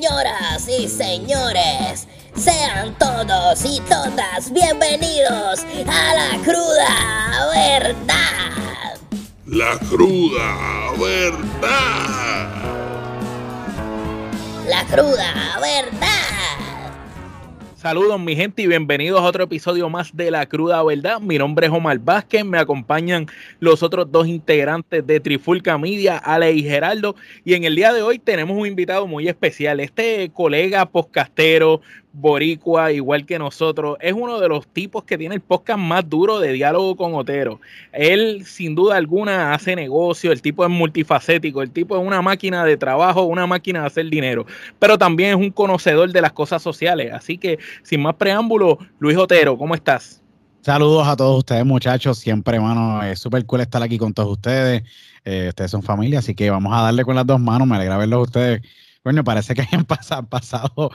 Señoras y señores, sean todos y todas bienvenidos a la cruda verdad. La cruda verdad. La cruda verdad. Saludos mi gente y bienvenidos a otro episodio más de La Cruda Verdad. Mi nombre es Omar Vázquez, me acompañan los otros dos integrantes de Trifulca Media, Ale y Geraldo. Y en el día de hoy tenemos un invitado muy especial. Este colega podcastero, boricua, igual que nosotros, es uno de los tipos que tiene el podcast más duro de diálogo con Otero. Él, sin duda alguna, hace negocio, el tipo es multifacético, el tipo es una máquina de trabajo, una máquina de hacer dinero, pero también es un conocedor de las cosas sociales. Así que, sin más preámbulo, Luis Otero, ¿cómo estás? Saludos a todos ustedes, muchachos. Siempre, hermano, es súper cool estar aquí con todos ustedes. Eh, ustedes son familia, así que vamos a darle con las dos manos. Me alegra verlos ustedes Coño, parece que hayan pasado, pasado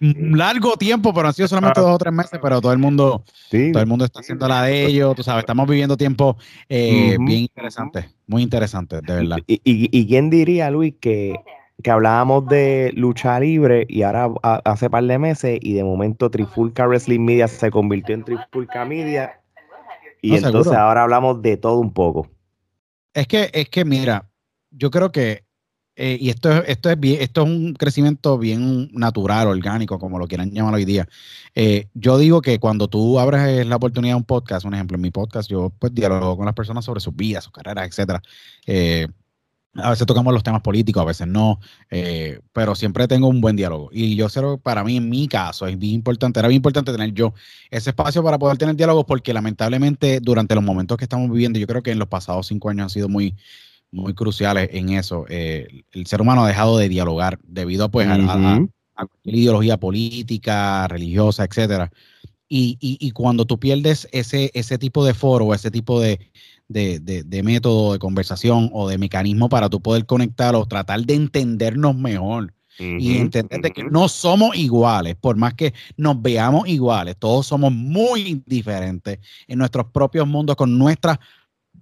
un largo tiempo, pero han sido solamente dos o tres meses, pero todo el mundo, todo el mundo está haciendo la de ellos, tú sabes, estamos viviendo tiempos eh, bien interesantes, muy interesantes, de verdad. ¿Y, y, quién diría, Luis, que, que hablábamos de lucha libre y ahora hace par de meses y de momento Trifulca Wrestling Media se convirtió en Trifulca Media y entonces ahora hablamos de todo un poco. Es que, es que mira, yo creo que eh, y esto, esto, es bien, esto es un crecimiento bien natural, orgánico, como lo quieran llamar hoy día. Eh, yo digo que cuando tú abres la oportunidad de un podcast, un ejemplo, en mi podcast, yo pues dialogo con las personas sobre sus vidas, sus carreras, etcétera. Eh, a veces tocamos los temas políticos, a veces no, pero siempre tengo un buen diálogo. Y yo sé, para mí, en mi caso, es bien importante, era bien importante tener yo ese espacio para poder tener diálogo, porque lamentablemente durante los momentos que estamos viviendo, yo creo que en los pasados cinco años han sido muy, muy cruciales en eso. Eh, el ser humano ha dejado de dialogar debido a, pues, a, la ideología política, religiosa, etcétera. Y, y, cuando tú pierdes ese, ese tipo de foro, ese tipo de, de, método de conversación o de mecanismo para tú poder conectar o tratar de entendernos mejor y entender que no somos iguales, por más que nos veamos iguales, todos somos muy diferentes en nuestros propios mundos con nuestras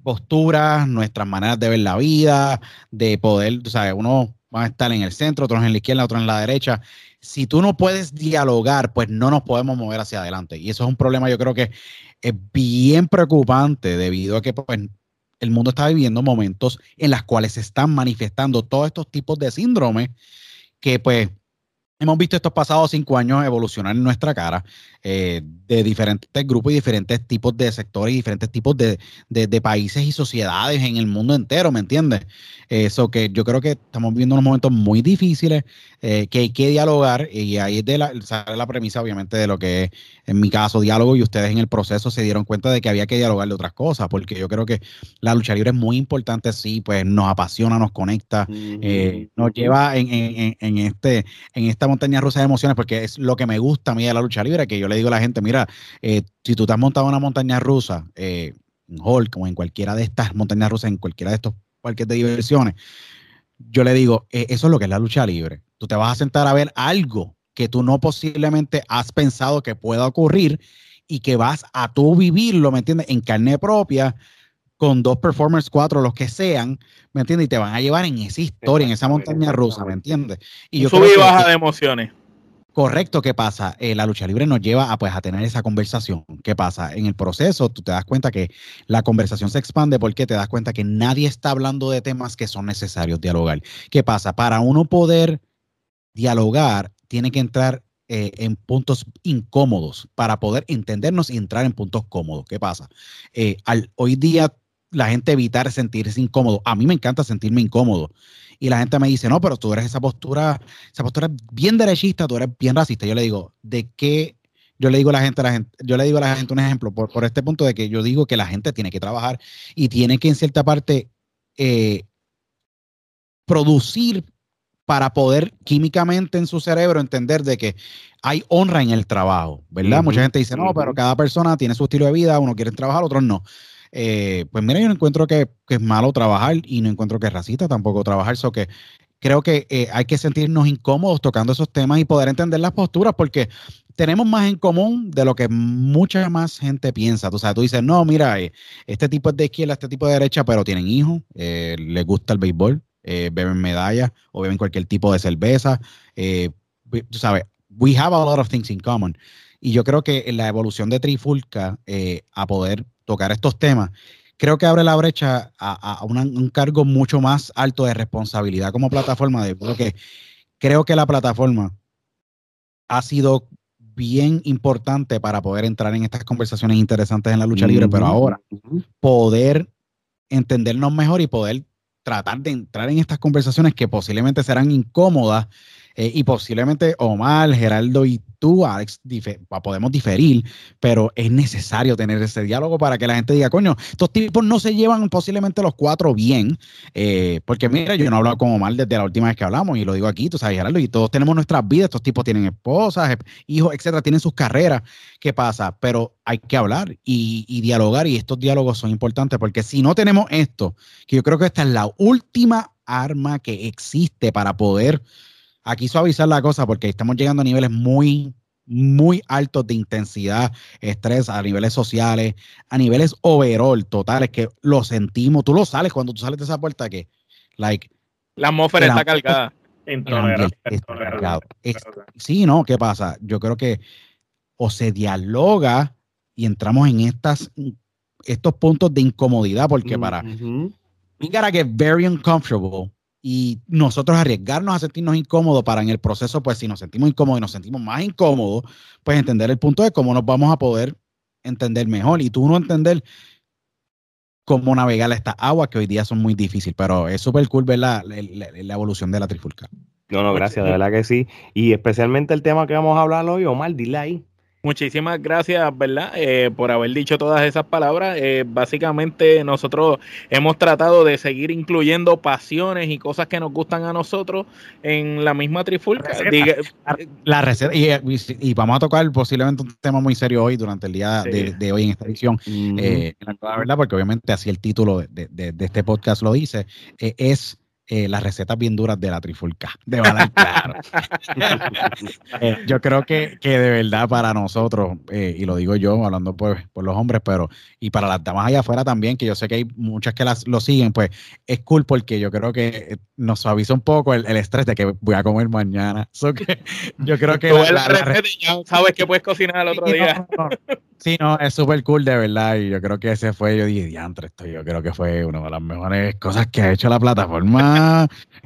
posturas, nuestras maneras de ver la vida, de poder, tú sabes, uno va a estar en el centro, otros en la izquierda, otros en la derecha. Si tú no puedes dialogar, pues no nos podemos mover hacia adelante. Y eso es un problema, yo creo que es bien preocupante debido a que pues, el mundo está viviendo momentos en los cuales se están manifestando todos estos tipos de síndromes que pues hemos visto estos pasados cinco años evolucionar en nuestra cara eh, de diferentes grupos y diferentes tipos de sectores y diferentes tipos de, países y sociedades en el mundo entero, ¿me entiendes? Eso que yo creo que estamos viviendo unos momentos muy difíciles, eh, que hay que dialogar y ahí es de la, sale la premisa obviamente de lo que es en mi caso diálogo y ustedes en el proceso se dieron cuenta de que había que dialogar de otras cosas, porque yo creo que la lucha libre es muy importante, sí, pues nos apasiona, nos conecta, eh, nos lleva en, en, en, este, en esta montaña rusa de emociones, porque es lo que me gusta a mí de la lucha libre, que yo le digo a la gente, mira, eh, si tú te has montado una montaña rusa, eh, en Hulk o en cualquiera de estas montañas rusas, en cualquiera de estos parques de diversiones, yo le digo, eh, eso es lo que es la lucha libre. Tú te vas a sentar a ver algo que tú no posiblemente has pensado que pueda ocurrir y que vas a tú vivirlo, ¿me entiendes? En carne propia, con dos performers, cuatro, los que sean, ¿me entiendes? Y te van a llevar en esa historia, en esa montaña rusa, ¿me entiendes? Y yo Sube y baja de emociones. Correcto, ¿qué pasa? Eh, la lucha libre nos lleva a, pues, a tener esa conversación. ¿Qué pasa? En el proceso tú te das cuenta que la conversación se expande porque te das cuenta que nadie está hablando de temas que son necesarios dialogar. ¿Qué pasa? Para uno poder dialogar, tiene que entrar eh, en puntos incómodos para poder entendernos y entrar en puntos cómodos. ¿Qué pasa? Eh, al, hoy día la gente evitar sentirse incómodo. A mí me encanta sentirme incómodo y la gente me dice, no, pero tú eres esa postura, esa postura bien derechista, tú eres bien racista. Yo le digo, ¿de qué? Yo le digo a la gente, la gente yo le digo a la gente un ejemplo, por, por, este punto de que yo digo que la gente tiene que trabajar y tiene que en cierta parte eh, producir para poder químicamente en su cerebro entender de que hay honra en el trabajo, ¿verdad? Mucha gente dice, no, pero cada persona tiene su estilo de vida, uno quiere trabajar, otros no. Eh, pues mira, yo no encuentro que, es malo trabajar y no encuentro que es racista tampoco trabajar, eso que creo que eh, hay que sentirnos incómodos tocando esos temas y poder entender las posturas porque tenemos más en común de lo que mucha más gente piensa. Tú sabes, tú dices, no, mira, eh, este tipo es de izquierda, este tipo de derecha, pero tienen hijos, les gusta el béisbol, beben medallas o beben cualquier tipo de cerveza. Tú sabes, we have a lot of things in common. Y yo creo que la evolución de Trifulca a poder tocar estos temas, creo que abre la brecha a, un cargo mucho más alto de responsabilidad como plataforma. De, porque creo que la plataforma ha sido bien importante para poder entrar en estas conversaciones interesantes en la lucha libre, pero ahora poder entendernos mejor y poder tratar de entrar en estas conversaciones que posiblemente serán incómodas eh, y posiblemente Omar, Geraldo y tú, Alex, podemos diferir, pero es necesario tener ese diálogo para que la gente diga, coño, estos tipos no se llevan posiblemente los cuatro bien, eh, porque mira, yo no he hablado con Omar desde la última vez que hablamos y lo digo aquí, tú sabes, Geraldo, y todos tenemos nuestras vidas, estos tipos tienen esposas, hijos, etcétera, tienen sus carreras, ¿qué pasa? Pero hay que hablar y, y dialogar y estos diálogos son importantes porque si no tenemos esto, que yo creo que esta es la última arma que existe para poder aquí suavizar la cosa porque estamos llegando a niveles muy, muy altos de intensidad, estrés, a niveles sociales, a niveles overall totales, que lo sentimos. Tú lo sales cuando tú sales de esa puerta que, like. La atmósfera está cargada. sí, ¿no? ¿Qué pasa? Yo creo que o se dialoga y entramos en estas, estos puntos de incomodidad, porque para. We gotta get very uncomfortable y nosotros arriesgarnos a sentirnos incómodos para en el proceso, pues si nos sentimos incómodos y nos sentimos más incómodos, pues entender el punto de cómo nos vamos a poder entender mejor y tú no entender cómo navegar estas aguas que hoy día son muy difíciles, pero es súper cool ver la, la, evolución de la trifulca. No, no, gracias, de verdad que sí. Y especialmente el tema que vamos a hablar hoy, Omar, dile ahí. Muchísimas gracias, ¿verdad? Eh, por haber dicho todas esas palabras. Eh, básicamente nosotros hemos tratado de seguir incluyendo pasiones y cosas que nos gustan a nosotros en la misma trifulca. La receta, y, vamos a tocar posiblemente un tema muy serio hoy durante el día de, hoy en esta edición. Eh, la verdad, porque obviamente así el título de, de este podcast lo dice, es eh, las recetas bien duras de la trifulca, de claro. Eh, yo creo que, que, de verdad para nosotros, eh, y lo digo yo hablando por, por, los hombres, pero y para las damas allá afuera también, que yo sé que hay muchas que las, lo siguen, pues es cool porque yo creo que nos suaviza un poco el, estrés de que voy a comer mañana. que yo creo que... la, sabes que puedes cocinar el otro día. Sí, no, es súper cool de verdad. Y yo creo que ese fue, yo dije, diantre, esto yo creo que fue una de las mejores cosas que ha hecho la plataforma.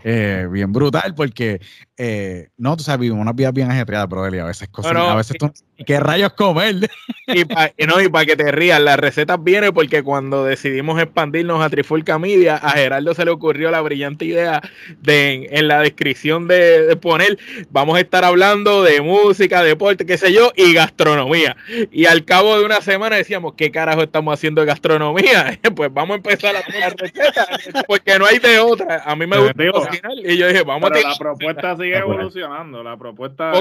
Eh, bien brutal, porque eh, no, tú sabes, vivimos unas vidas bien ajetreadas, pero a veces cosas, a veces tú, ¿qué rayos comer? Y para no, y para que te rías, las recetas vienen porque cuando decidimos expandirnos a Trifulca Media, a Gerardo se le ocurrió la brillante idea de en, la descripción de, poner, vamos a estar hablando de música, deporte, qué sé yo, y gastronomía. Y al cabo de una semana decíamos, ¿qué carajo estamos haciendo de gastronomía? pues vamos a empezar a hacer recetas, porque no hay de otra. A mí me gusta cocinar y yo dije, vamos a... La propuesta sigue evolucionando, la propuesta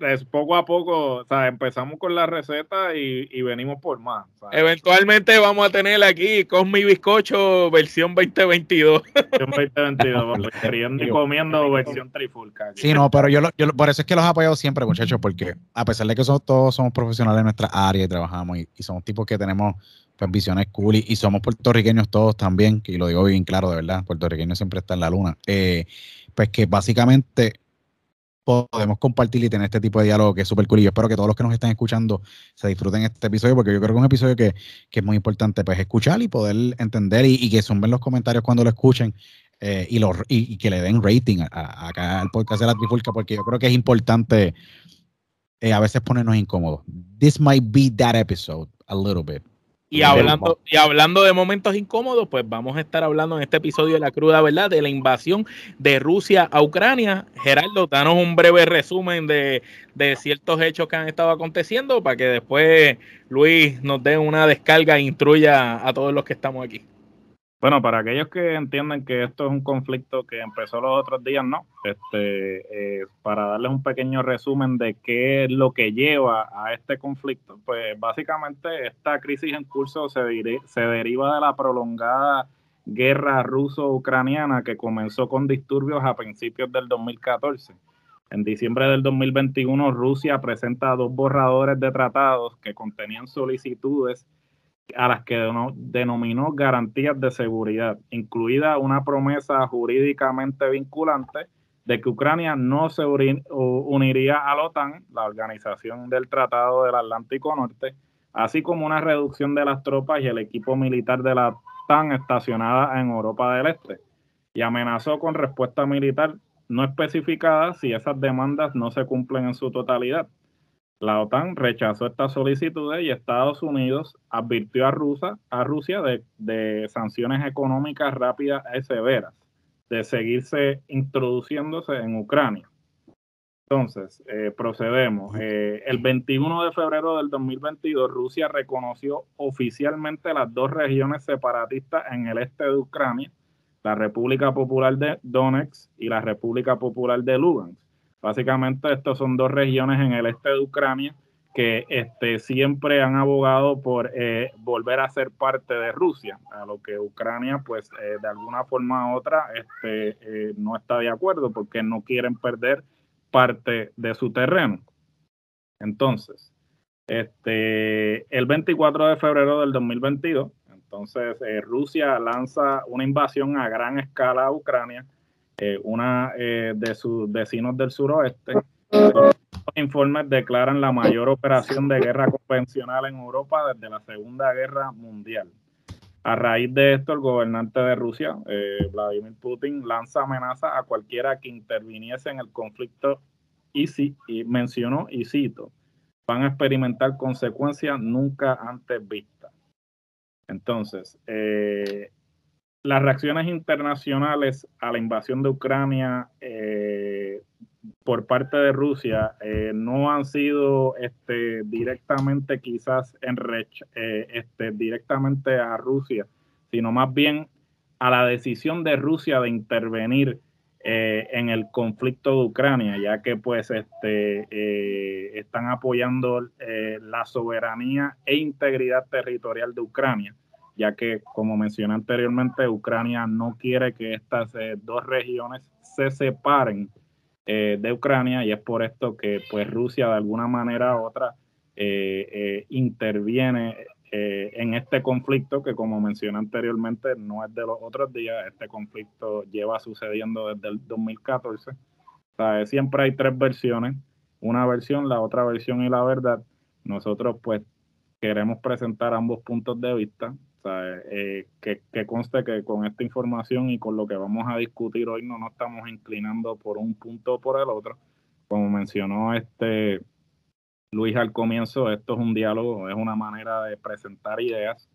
es poco a poco, o sea, empezamos con la receta y, venimos por más. Eventualmente vamos a tener aquí con mi bizcocho versión 2022. Versión 2022, queriendo y comiendo versión trifulca. Sí, no, pero yo, yo, por eso es que los apoyo siempre, muchachos, porque a pesar de que somos, todos somos profesionales en nuestra área y trabajamos y, somos tipos que tenemos pues, visiones cool y, somos puertorriqueños todos también, y lo digo bien claro, de verdad, puertorriqueños siempre está en la luna. Eh, pues que básicamente podemos compartir y tener este tipo de diálogo que es súper cool. Y yo espero que todos los que nos están escuchando se disfruten este episodio, porque yo creo que es un episodio que, es muy importante pues escuchar y poder entender y, que sumen los comentarios cuando lo escuchen eh, y, lo, y, que le den rating acá al podcast de la Trifulca, porque yo creo que es importante eh, a veces ponernos incómodos. This might be that episode a little bit. Y hablando, y hablando de momentos incómodos, pues vamos a estar hablando en este episodio de La Cruda Verdad de la invasión de Rusia a Ucrania. Gerardo, danos un breve resumen de, de ciertos hechos que han estado aconteciendo para que después Luis nos dé una descarga e instruya a todos los que estamos aquí. Bueno, para aquellos que entienden que esto es un conflicto que empezó los otros días, no. Este, eh, para darles un pequeño resumen de qué es lo que lleva a este conflicto, pues básicamente esta crisis en curso se, se deriva de la prolongada guerra ruso-ucraniana que comenzó con disturbios a principios del 2014. En diciembre del 2021, Rusia presenta dos borradores de tratados que contenían solicitudes a las que denominó garantías de seguridad, incluida una promesa jurídicamente vinculante de que Ucrania no se uniría a la OTAN, la organización del Tratado del Atlántico Norte, así como una reducción de las tropas y el equipo militar de la OTAN estacionada en Europa del Este, y amenazó con respuesta militar no especificada si esas demandas no se cumplen en su totalidad. La OTAN rechazó estas solicitudes y Estados Unidos advirtió a, Rusia, a Rusia de, de sanciones económicas rápidas y severas de seguirse introduciéndose en Ucrania. Entonces, eh, procedemos. Eh, el 21 de febrero del 2022, Rusia reconoció oficialmente las dos regiones separatistas en el este de Ucrania, la República Popular de Donetsk y la República Popular de Lugansk. Básicamente, estas son dos regiones en el este de Ucrania que este, siempre han abogado por eh, volver a ser parte de Rusia, a lo que Ucrania, pues eh, de alguna forma u otra, este, eh, no está de acuerdo porque no quieren perder parte de su terreno. Entonces, este, el 24 de febrero del 2022, entonces Rusia lanza una invasión a gran escala a Ucrania, una de sus vecinos del suroeste informes declaran la mayor operación de guerra convencional en Europa desde la Segunda Guerra Mundial. A raíz de esto, el gobernante de Rusia, eh, Vladimir Putin, lanza amenaza a cualquiera que interviniese en el conflicto y, si, y mencionó, y cito, van a experimentar consecuencias nunca antes vistas. Entonces, eh, las reacciones internacionales a la invasión de Ucrania eh, por parte de Rusia eh, no han sido este, directamente quizás en eh, este, directamente a Rusia, sino más bien a la decisión de Rusia de intervenir eh, en el conflicto de Ucrania, ya que pues este, están apoyando la soberanía e integridad territorial de Ucrania, ya que como mencioné anteriormente, Ucrania no quiere que estas dos regiones se separen eh, de Ucrania y es por esto que pues Rusia de alguna manera u otra eh, eh, interviene en este conflicto que como mencioné anteriormente no es de los otros días, este conflicto lleva sucediendo desde el 2014. siempre hay tres versiones, una versión, la otra versión y la verdad. Nosotros pues queremos presentar ambos puntos de vista. Eh, que, conste que con esta información y con lo que vamos a discutir hoy no nos estamos inclinando por un punto o por el otro. Como mencionó este Luis al comienzo, esto es un diálogo, es una manera de presentar ideas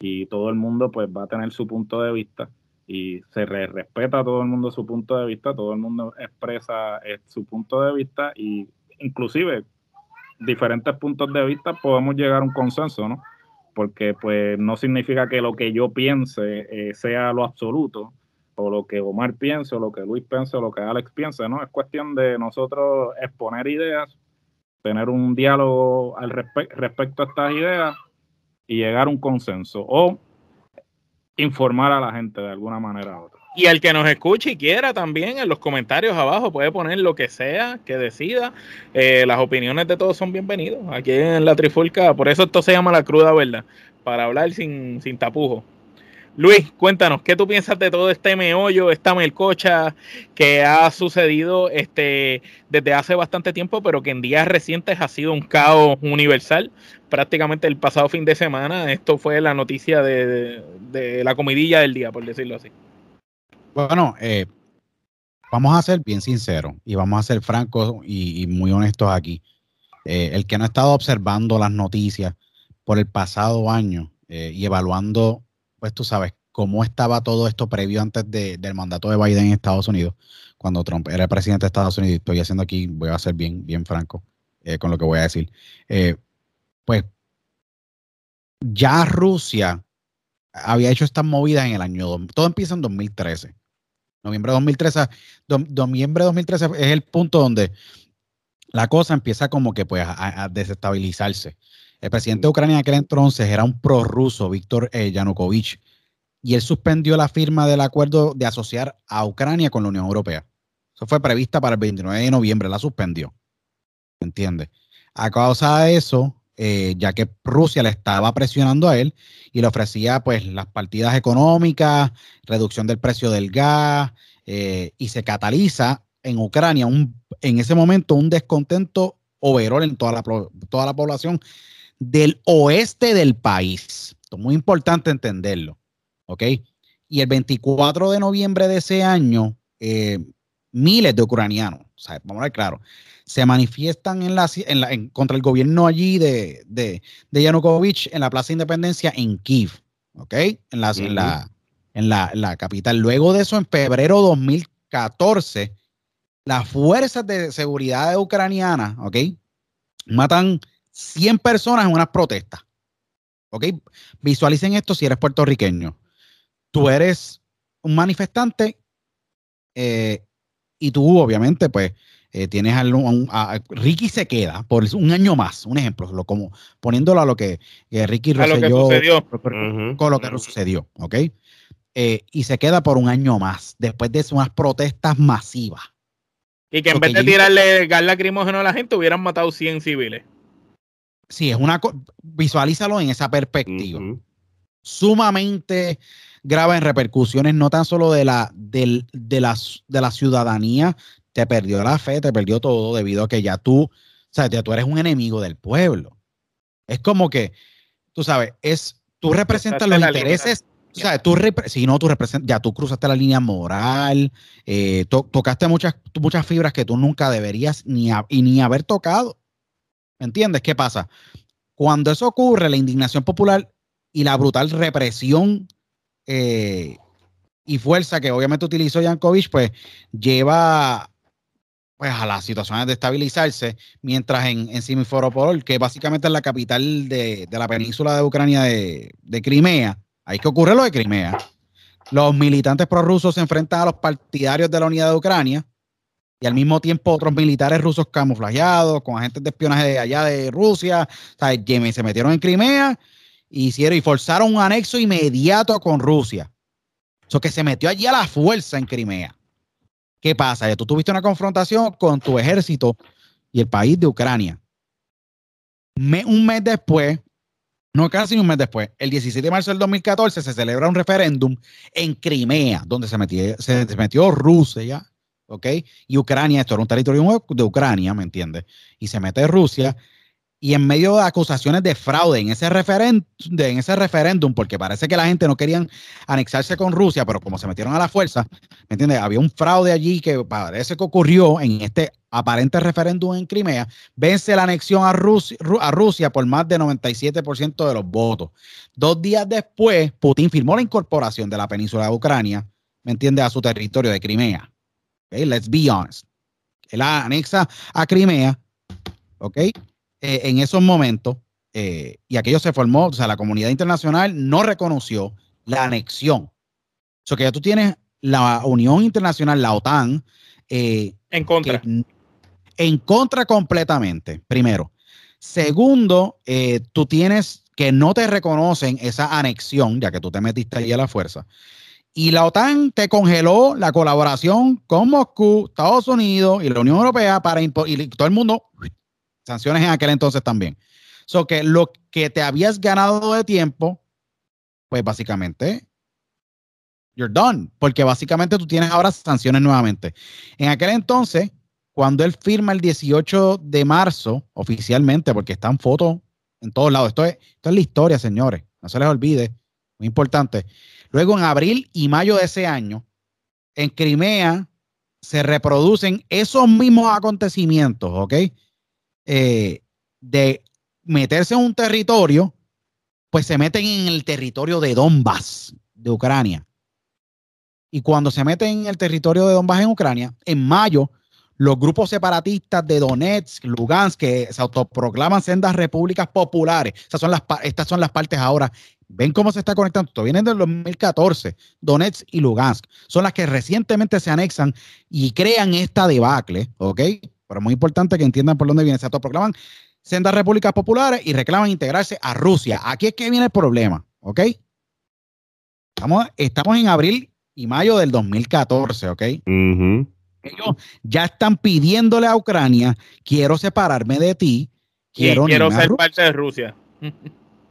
y todo el mundo pues va a tener su punto de vista y se respeta a todo el mundo su punto de vista, todo el mundo expresa eh, su punto de vista y inclusive diferentes puntos de vista podemos llegar a un consenso, ¿no? Porque pues no significa que lo que yo piense eh, sea lo absoluto, o lo que Omar piense, o lo que Luis piense, o lo que Alex piense, ¿no? Es cuestión de nosotros exponer ideas, tener un diálogo al respecto a estas ideas y llegar a un consenso, o informar a la gente de alguna manera u otra. Y al que nos escuche y quiera también en los comentarios abajo puede poner lo que sea, que decida. Eh, las opiniones de todos son bienvenidos aquí en la Trifulca. Por eso esto se llama la cruda verdad, para hablar sin, sin tapujo. Luis, cuéntanos, ¿qué tú piensas de todo este meollo, esta melcocha que ha sucedido este, desde hace bastante tiempo, pero que en días recientes ha sido un caos universal? Prácticamente el pasado fin de semana, esto fue la noticia de, de la comidilla del día, por decirlo así. Bueno, eh, vamos a ser bien sinceros y vamos a ser francos y, muy honestos aquí. Eh, el que no ha estado observando las noticias por el pasado año eh, y evaluando, pues tú sabes, cómo estaba todo esto previo antes del mandato de Biden en Estados Unidos, cuando Trump era el presidente de Estados Unidos, estoy haciendo aquí, voy a ser bien, bien franco con lo que voy a decir. pues ya Rusia había hecho estas movidas en el año, todo empieza en 2013. Noviembre de 2013, noviembre 2013 es el punto donde la cosa empieza como que pues a, desestabilizarse. El presidente de Ucrania en aquel entonces era un prorruso, Víctor eh, Yanukovych, y él suspendió la firma del acuerdo de asociar a Ucrania con la Unión Europea. Eso fue prevista para el 29 de noviembre, la suspendió. ¿Entiendes? A causa de eso, eh, ya que Rusia le estaba presionando a él y le ofrecía pues las partidas económicas, reducción del precio del gas eh, y se cataliza en Ucrania un, en ese momento un descontento overall en toda la, toda la población del oeste del país. Esto es muy importante entenderlo, ¿ok? Y el 24 de noviembre de ese año, eh, miles de ucranianos, vamos a ver claro, se manifiestan en la, en contra el gobierno allí de, de, de, Yanukovych en la Plaza Independencia en Kiev, ¿ok? En la, en, la, en, la, la, capital. Luego de eso, en febrero de 2014, las fuerzas de seguridad ucranianas, ¿ok? Matan 100 personas en unas protestas. ¿Ok? Visualicen esto si eres puertorriqueño. Tú eres un manifestante eh, y tú, obviamente, pues eh, tienes a, a, Ricky se queda por un año más, un ejemplo, lo, como poniéndolo a lo que Ricky a lo que sucedió. con lo que sucedió, ¿ok? Eh, y se queda por un año más, después de unas protestas masivas. Y que en vez de tirarle gas lacrimógeno a la gente, hubieran matado 100 civiles. Sí, es una. Visualízalo en esa perspectiva. Sumamente grave en repercusiones, no tan solo de la, de, la, de la ciudadanía, te perdió la fe, te perdió todo debido a que ya tú, o sea, ya tú eres un enemigo del pueblo. Es como que, tú sabes, es, tú representas los intereses, o sea, tú, si no, tú representas, ya tú cruzaste la línea moral, eh, tocaste muchas, muchas fibras que tú nunca deberías ni, y ni haber tocado. ¿Me entiendes? ¿Qué pasa? Cuando eso ocurre, la indignación popular y la brutal represión eh, y fuerza que obviamente utilizó Yankovic, pues lleva pues, a las situaciones de estabilizarse, mientras en, en Simferopol, que básicamente es la capital de, la península de Ucrania de, de Crimea, Ahí que ocurre lo de Crimea. Los militantes prorrusos se enfrentan a los partidarios de la unidad de Ucrania y al mismo tiempo otros militares rusos camuflajeados con agentes de espionaje de allá de Rusia, o se metieron en Crimea hicieron y forzaron un anexo inmediato con Rusia. Eso que se metió allí a la fuerza en Crimea. ¿Qué pasa? Ya tú tuviste una confrontación con tu ejército y el país de Ucrania. un mes después, no casi un mes después, el 17 de marzo del 2014 se celebra un referéndum en Crimea, donde se metió, se metió Rusia, ¿ok? Y Ucrania, esto era un territorio de Ucrania, ¿me entiendes? Y se mete Rusia y en medio de acusaciones de fraude en ese, referéndum, en ese referéndum, porque parece que la gente no quería anexarse con Rusia, pero como se metieron a la fuerza, ¿me entiendes? Había un fraude allí que parece que ocurrió en este aparente referéndum en Crimea, vence la anexión a Rusia, a Rusia por más de 97% de los votos. Dos días después, Putin firmó la incorporación de la península de Ucrania, ¿me entiendes?, a su territorio de Crimea. Okay, let's be honest. Él anexa a Crimea, ¿ok? Eh, en esos momentos, eh, y aquello se formó, o sea, la comunidad internacional no reconoció la anexión. O sea, que ya tú tienes la Unión Internacional, la OTAN, eh, en contra. en contra completamente, primero. Segundo, tú tienes que no te reconocen esa anexión, ya que tú te metiste ahí a la fuerza. Y la OTAN te congeló la colaboración con Moscú, Estados Unidos y la Unión Europea para y todo el mundo sanciones en aquel entonces también. So que lo que te habías ganado de tiempo, pues básicamente, you're done, porque básicamente tú tienes ahora sanciones nuevamente. En aquel entonces, cuando él firma el 18 de marzo, oficialmente, porque están fotos en todos lados, esto es, esto es la historia, señores, no se les olvide, muy importante. Luego, en abril y mayo de ese año, en Crimea se reproducen esos mismos acontecimientos, ¿ok? Eh, de meterse en un territorio, pues se meten en el territorio de Donbass, de Ucrania. Y cuando se meten en el territorio de Donbass en Ucrania, en mayo, los grupos separatistas de Donetsk, Lugansk, que se autoproclaman sendas repúblicas populares, son las, estas son las partes ahora. Ven cómo se está conectando. Esto viene del 2014. Donetsk y Lugansk son las que recientemente se anexan y crean esta debacle, ¿ok? Pero es muy importante que entiendan por dónde viene. Se autoproclaman sendas repúblicas populares y reclaman integrarse a Rusia. Aquí es que viene el problema, ¿ok? Estamos, estamos en abril y mayo del 2014, ¿ok? Ellos ya están pidiéndole a Ucrania, quiero separarme de ti, quiero, quiero ser parte de Rusia.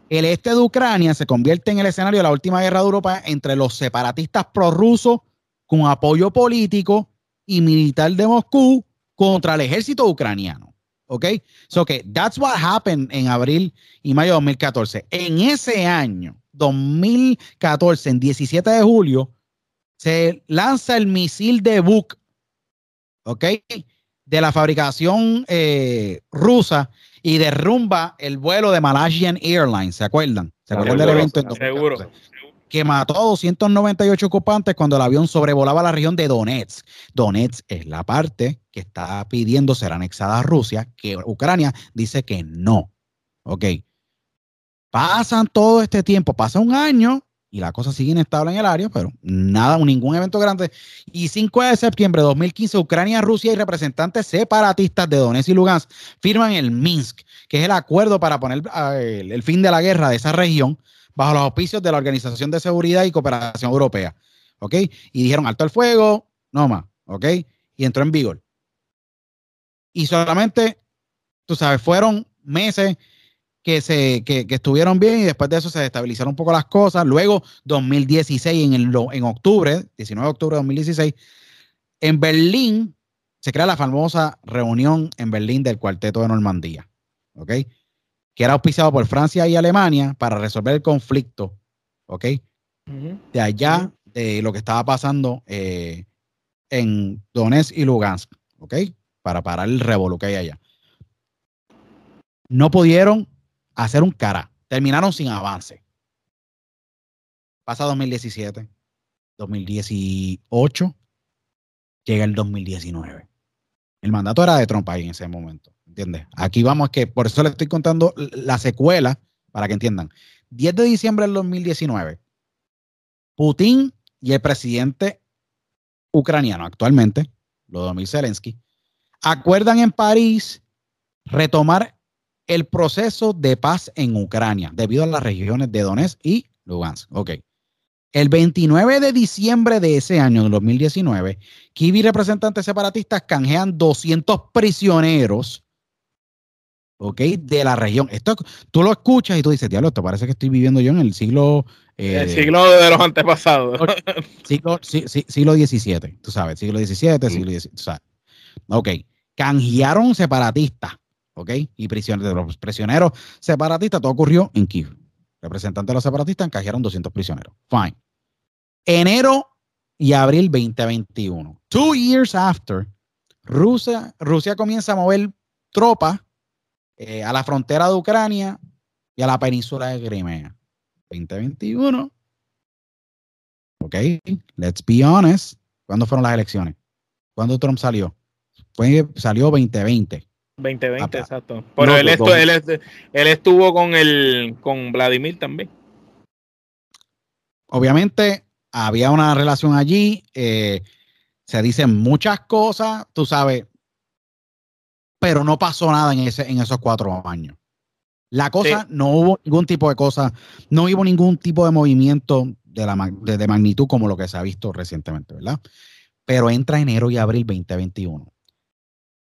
El este de Ucrania se convierte en el escenario de la última guerra de Europa entre los separatistas prorrusos con apoyo político y militar de Moscú contra el ejército ucraniano. ¿Ok? So que that's what happened en abril y mayo de 2014. En ese año, 2014, en 17 de julio, se lanza el misil de Buk, ¿ok? De la fabricación eh, rusa y derrumba el vuelo de Malaysian Airlines, ¿se acuerdan? ¿Se acuerdan del evento en seguro. 2014? Que mató a 298 ocupantes cuando el avión sobrevolaba la región de Donetsk. Donetsk es la parte que está pidiendo ser anexada a Rusia, que Ucrania dice que no. Ok. Pasan todo este tiempo, pasa un año y la cosa sigue inestable en el área, pero nada, ningún evento grande. Y 5 de septiembre de 2015, Ucrania, Rusia y representantes separatistas de Donetsk y Lugansk firman el Minsk, que es el acuerdo para poner ah, el fin de la guerra de esa región bajo los auspicios de la Organización de Seguridad y Cooperación Europea. ¿Ok? Y dijeron alto el fuego, no más. ¿Ok? Y entró en vigor. Y solamente, tú sabes, fueron meses que, se, que, que estuvieron bien y después de eso se destabilizaron un poco las cosas. Luego, 2016, en, el, en octubre, 19 de octubre de 2016, en Berlín se crea la famosa reunión en Berlín del Cuarteto de Normandía. ¿Ok? Que era auspiciado por Francia y Alemania para resolver el conflicto. ¿Ok? de allá, de lo que estaba pasando eh, en Donetsk y Lugansk, ¿ok? Para parar el revolú que hay allá. No pudieron hacer un cara, terminaron sin avance. Pasa 2017, 2018, llega el 2019. El mandato era de Trump ahí en ese momento, ¿entiendes? Aquí vamos, que por eso le estoy contando la secuela, para que entiendan. 10 de diciembre del 2019, Putin y el presidente ucraniano actualmente, Volodymyr Zelensky, acuerdan en París retomar el proceso de paz en Ucrania debido a las regiones de Donetsk y Lugansk. Ok. El 29 de diciembre de ese año, en 2019, Kiev y representantes separatistas canjean 200 prisioneros ok, de la región. Esto tú lo escuchas y tú dices, diablo, esto parece que estoy viviendo yo en el siglo eh, el siglo de los antepasados. siglo, sí, siglo XVII, tú sabes, siglo XVII, siglo XVII, tú sabes. Ok, canjearon separatistas, ok, y prisioneros, los prisioneros separatistas, todo ocurrió en Kiev. Representantes de los separatistas canjearon 200 prisioneros. Fine. Enero y abril 2021. Two years after, Rusia, Rusia comienza a mover tropas eh, a la frontera de Ucrania y a la península de Crimea. 2021. Ok, let's be honest. ¿Cuándo fueron las elecciones? ¿Cuándo Trump salió? Fue, salió 2020. 2020, Apa. exacto. Pero No, él, pues, estu- él, est- él estuvo con el con Vladimir también. Obviamente había una relación allí. eh, se dicen muchas cosas, tú sabes, pero no pasó nada en, ese, en esos cuatro años. La cosa, Sí. no hubo ningún tipo de cosa, no hubo ningún tipo de movimiento de, la, de magnitud como lo que se ha visto recientemente, ¿verdad? Pero entra enero y abril 2021.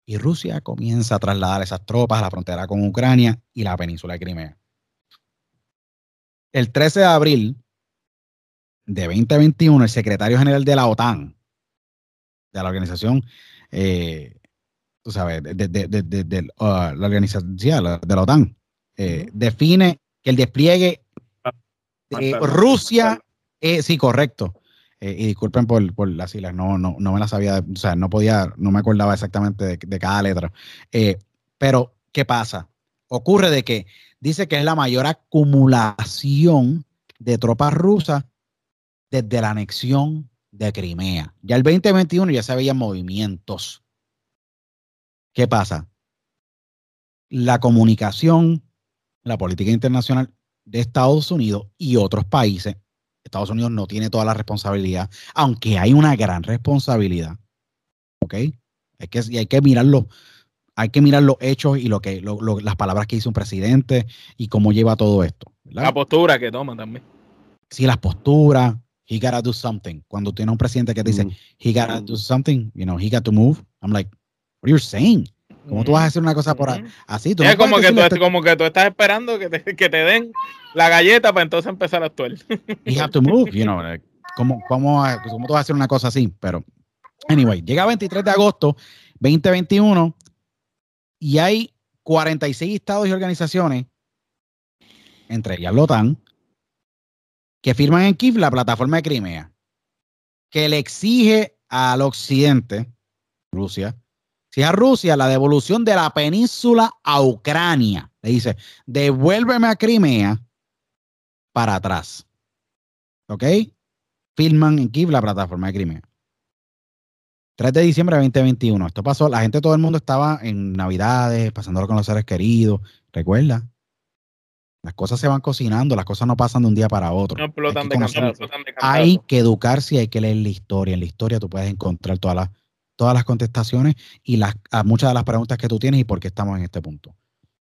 Y Rusia comienza a trasladar esas tropas a la frontera con Ucrania y la península de Crimea. El 13 de abril de 2021, el secretario general de la OTAN, de la organización, eh, tú sabes, de, de- de- de- uh, la organización de la OTAN, eh, define que el despliegue de Marcelo, Rusia, eh, sí, correcto. Eh, y disculpen por, por las siglas, no, no, no me las sabía, o sea, no podía, no me acordaba exactamente de, de cada letra. Eh, pero, ¿qué pasa? Ocurre de que dice que es la mayor acumulación de tropas rusas desde la anexión de Crimea. Ya el 2021 ya se veían movimientos. ¿Qué pasa? La comunicación, la política internacional de Estados Unidos y otros países, Estados Unidos no tiene toda la responsabilidad, aunque hay una gran responsabilidad. ¿Ok? Hay que, y hay que mirarlo, hay que mirar los hechos y lo que, lo- lo- las palabras que hizo un presidente y cómo lleva todo esto. ¿verdad? La postura que toma también. Sí, las posturas, he gotta do something. Cuando tiene un presidente que te dice, Mm. he gotta do something, you know, he got to move. I'm like, what are you saying? ¿Cómo tú vas a hacer una cosa por así? Tú Es no como que, tú, como que tú estás esperando que te, que te den la galleta para entonces empezar a actuar. you have to move, you know, like, ¿cómo, cómo, ¿Cómo tú vas a hacer una cosa así? Pero, anyway, llega 23 de agosto 2021 y hay 46 estados y organizaciones, entre ellas la OTAN, que firman en Kiev la plataforma de Crimea, que le exige al occidente, Rusia, si a Rusia la devolución de la península a Ucrania. Le dice, devuélveme a Crimea para atrás. ¿Ok? Firman en Kiev la plataforma de Crimea. 3 de diciembre de 2021. Esto pasó, la gente, todo el mundo estaba en Navidades, pasándolo con los seres queridos. Recuerda, las cosas se van cocinando, las cosas no pasan de un día para otro. No Hay explotan que de de hay que educarse y hay que leer la historia. En la historia tú puedes encontrar todas las, todas las contestaciones y las, a muchas de las preguntas que tú tienes y por qué estamos en este punto.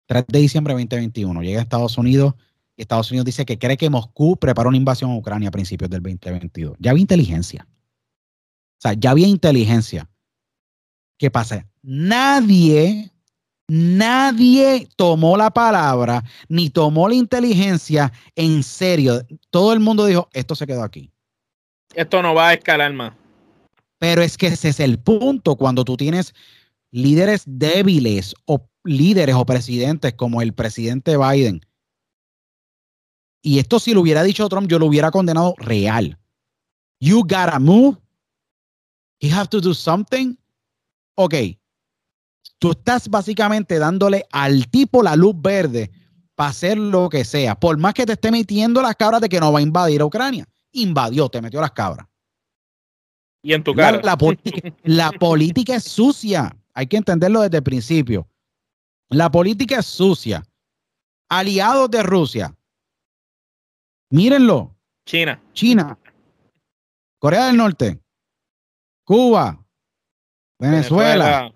3 de diciembre de 2021, llega a Estados Unidos y Estados Unidos dice que cree que Moscú preparó una invasión a Ucrania a principios del 2022. Ya había inteligencia. O sea, ya había inteligencia. ¿Qué pasa? Nadie, nadie tomó la palabra ni tomó la inteligencia en serio. Todo el mundo dijo, esto se quedó aquí. Esto no va a escalar más. Pero es que ese es el punto cuando tú tienes líderes débiles o líderes o presidentes como el presidente Biden. Y esto si lo hubiera dicho Trump, yo lo hubiera condenado real. You gotta move. You have to do something. Ok. Tú estás básicamente dándole al tipo la luz verde para hacer lo que sea. Por más que te esté metiendo las cabras de que no va a invadir a Ucrania. Invadió, te metió las cabras. Y en tu La, cara. la política, la política es sucia. Hay que entenderlo desde el principio. La política es sucia. Aliados de Rusia. Mírenlo. China. China. Corea del Norte. Cuba. Venezuela.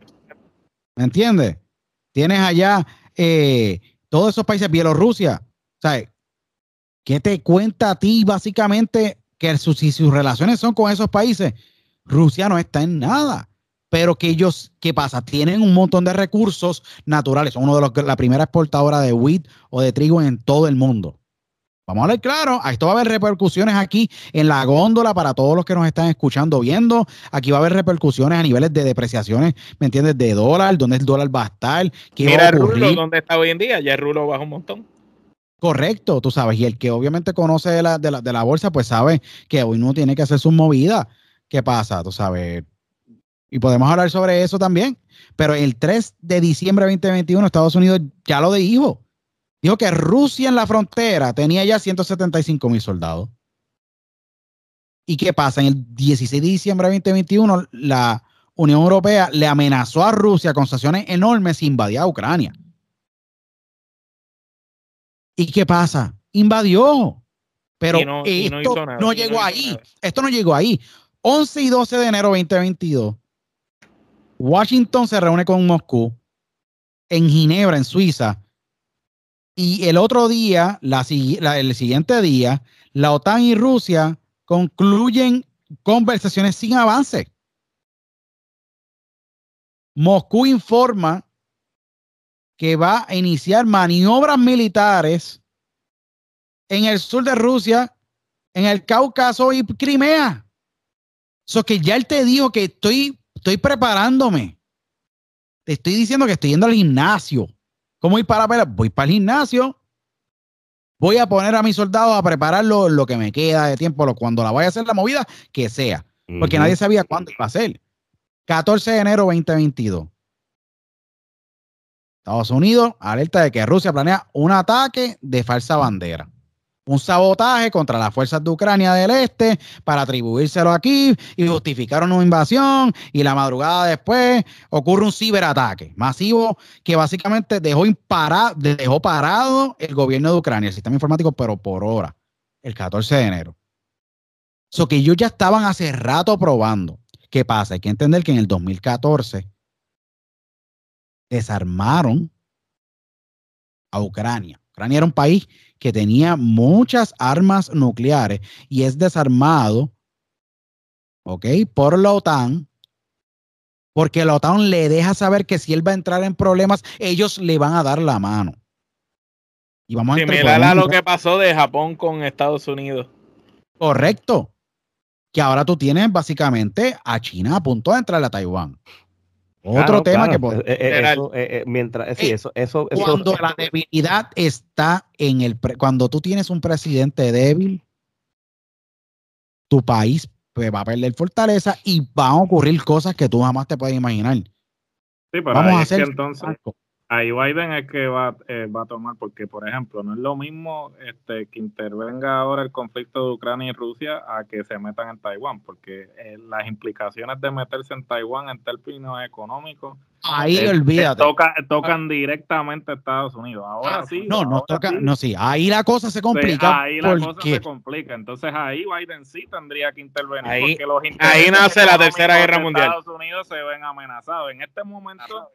¿Me entiendes? Tienes allá eh, todos esos países, Bielorrusia. ¿Sabes? ¿Qué te cuenta a ti básicamente que sus, si sus relaciones son con esos países? Rusia no está en nada. Pero que ellos, ¿qué pasa? Tienen un montón de recursos naturales. Son uno de los que- la primera exportadora de wheat o de trigo en todo el mundo. Vamos a hablar claro, esto va a haber repercusiones aquí en la góndola para todos los que nos están escuchando, viendo. Aquí va a haber repercusiones a niveles de depreciaciones, ¿me entiendes? De dólar, dónde el dólar va a estar, qué Mira va a rulo donde está hoy en día. Ya el rulo baja un montón. Correcto, tú sabes. Y el que obviamente conoce de la, de la, de la bolsa, pues sabe que hoy no tiene que hacer sus movidas. ¿Qué pasa? Tú sabes. Y podemos hablar sobre eso también. Pero el 3 de diciembre de 2021, Estados Unidos ya lo dijo. Dijo que Rusia en la frontera tenía ya 175 mil soldados. ¿Y qué pasa? En el 16 de diciembre de 2021, la Unión Europea le amenazó a Rusia con sanciones enormes si invadía a Ucrania. ¿Y qué pasa? Invadió. Pero no- esto no llegó ahí. Esto no llegó ahí. 11 y 12 de enero de 2022, Washington se reúne con Moscú en Ginebra, en Suiza. Y el otro día, la- el siguiente día, la OTAN y Rusia concluyen conversaciones sin avance. Moscú informa que va a iniciar maniobras militares en el sur de Rusia, en el Cáucaso y Crimea. So que ya él te dijo que estoy, estoy preparándome. Te estoy diciendo que estoy yendo al gimnasio. ¿Cómo ir para pelear? Voy para el gimnasio. Voy a poner a mis soldados a preparar lo, lo que me queda de tiempo, lo- cuando la vaya a hacer la movida, que sea. Porque nadie sabía cuándo iba a ser. 14 de enero 2022. Estados Unidos alerta de que Rusia planea un ataque de falsa bandera. Un sabotaje contra las fuerzas de Ucrania del Este para atribuírselo aquí y justificar una invasión. Y la madrugada después ocurre un ciberataque masivo que básicamente dejó, impara- dejó parado el gobierno de Ucrania, el sistema informático, pero por hora, el 14 de enero. So que ellos ya estaban hace rato probando. ¿Qué pasa? Hay que entender que en el 2014 desarmaron a Ucrania. Ucrania era un país que tenía muchas armas nucleares y es desarmado, ¿ok? Por la OTAN Porque la OTAN le deja saber que si él va a entrar en problemas, ellos le van a dar la mano. Y vamos a Similar a lo que pasó de Japón con Estados Unidos. Correcto. Que ahora tú tienes básicamente a China a punto de entrar a Taiwán. Otro tema que eh, eh, eso, eh, mientras sí, eso, eso, cuando la debilidad está en el cuando tú tienes un presidente débil, tu país pues, va a perder fortaleza y van a ocurrir cosas que tú jamás te puedes imaginar. Sí, pero Vamos a hacer entonces, ahí Biden es que va, eh, va a tomar, porque por ejemplo, no es lo mismo este, que intervenga ahora el conflicto de Ucrania y Rusia a que se metan en Taiwán, porque eh, las implicaciones de meterse en Taiwán en términos económicos ahí eh, olvídate. tocan directamente a Estados Unidos. Ahora sí. No, no toca, no, sí, ahí la cosa se complica. ahí la cosa se complica. Entonces ahí Biden sí tendría que intervenir. Ahí, porque los ahí nace la tercera guerra mundial. Estados Unidos se ven amenazados. En este momento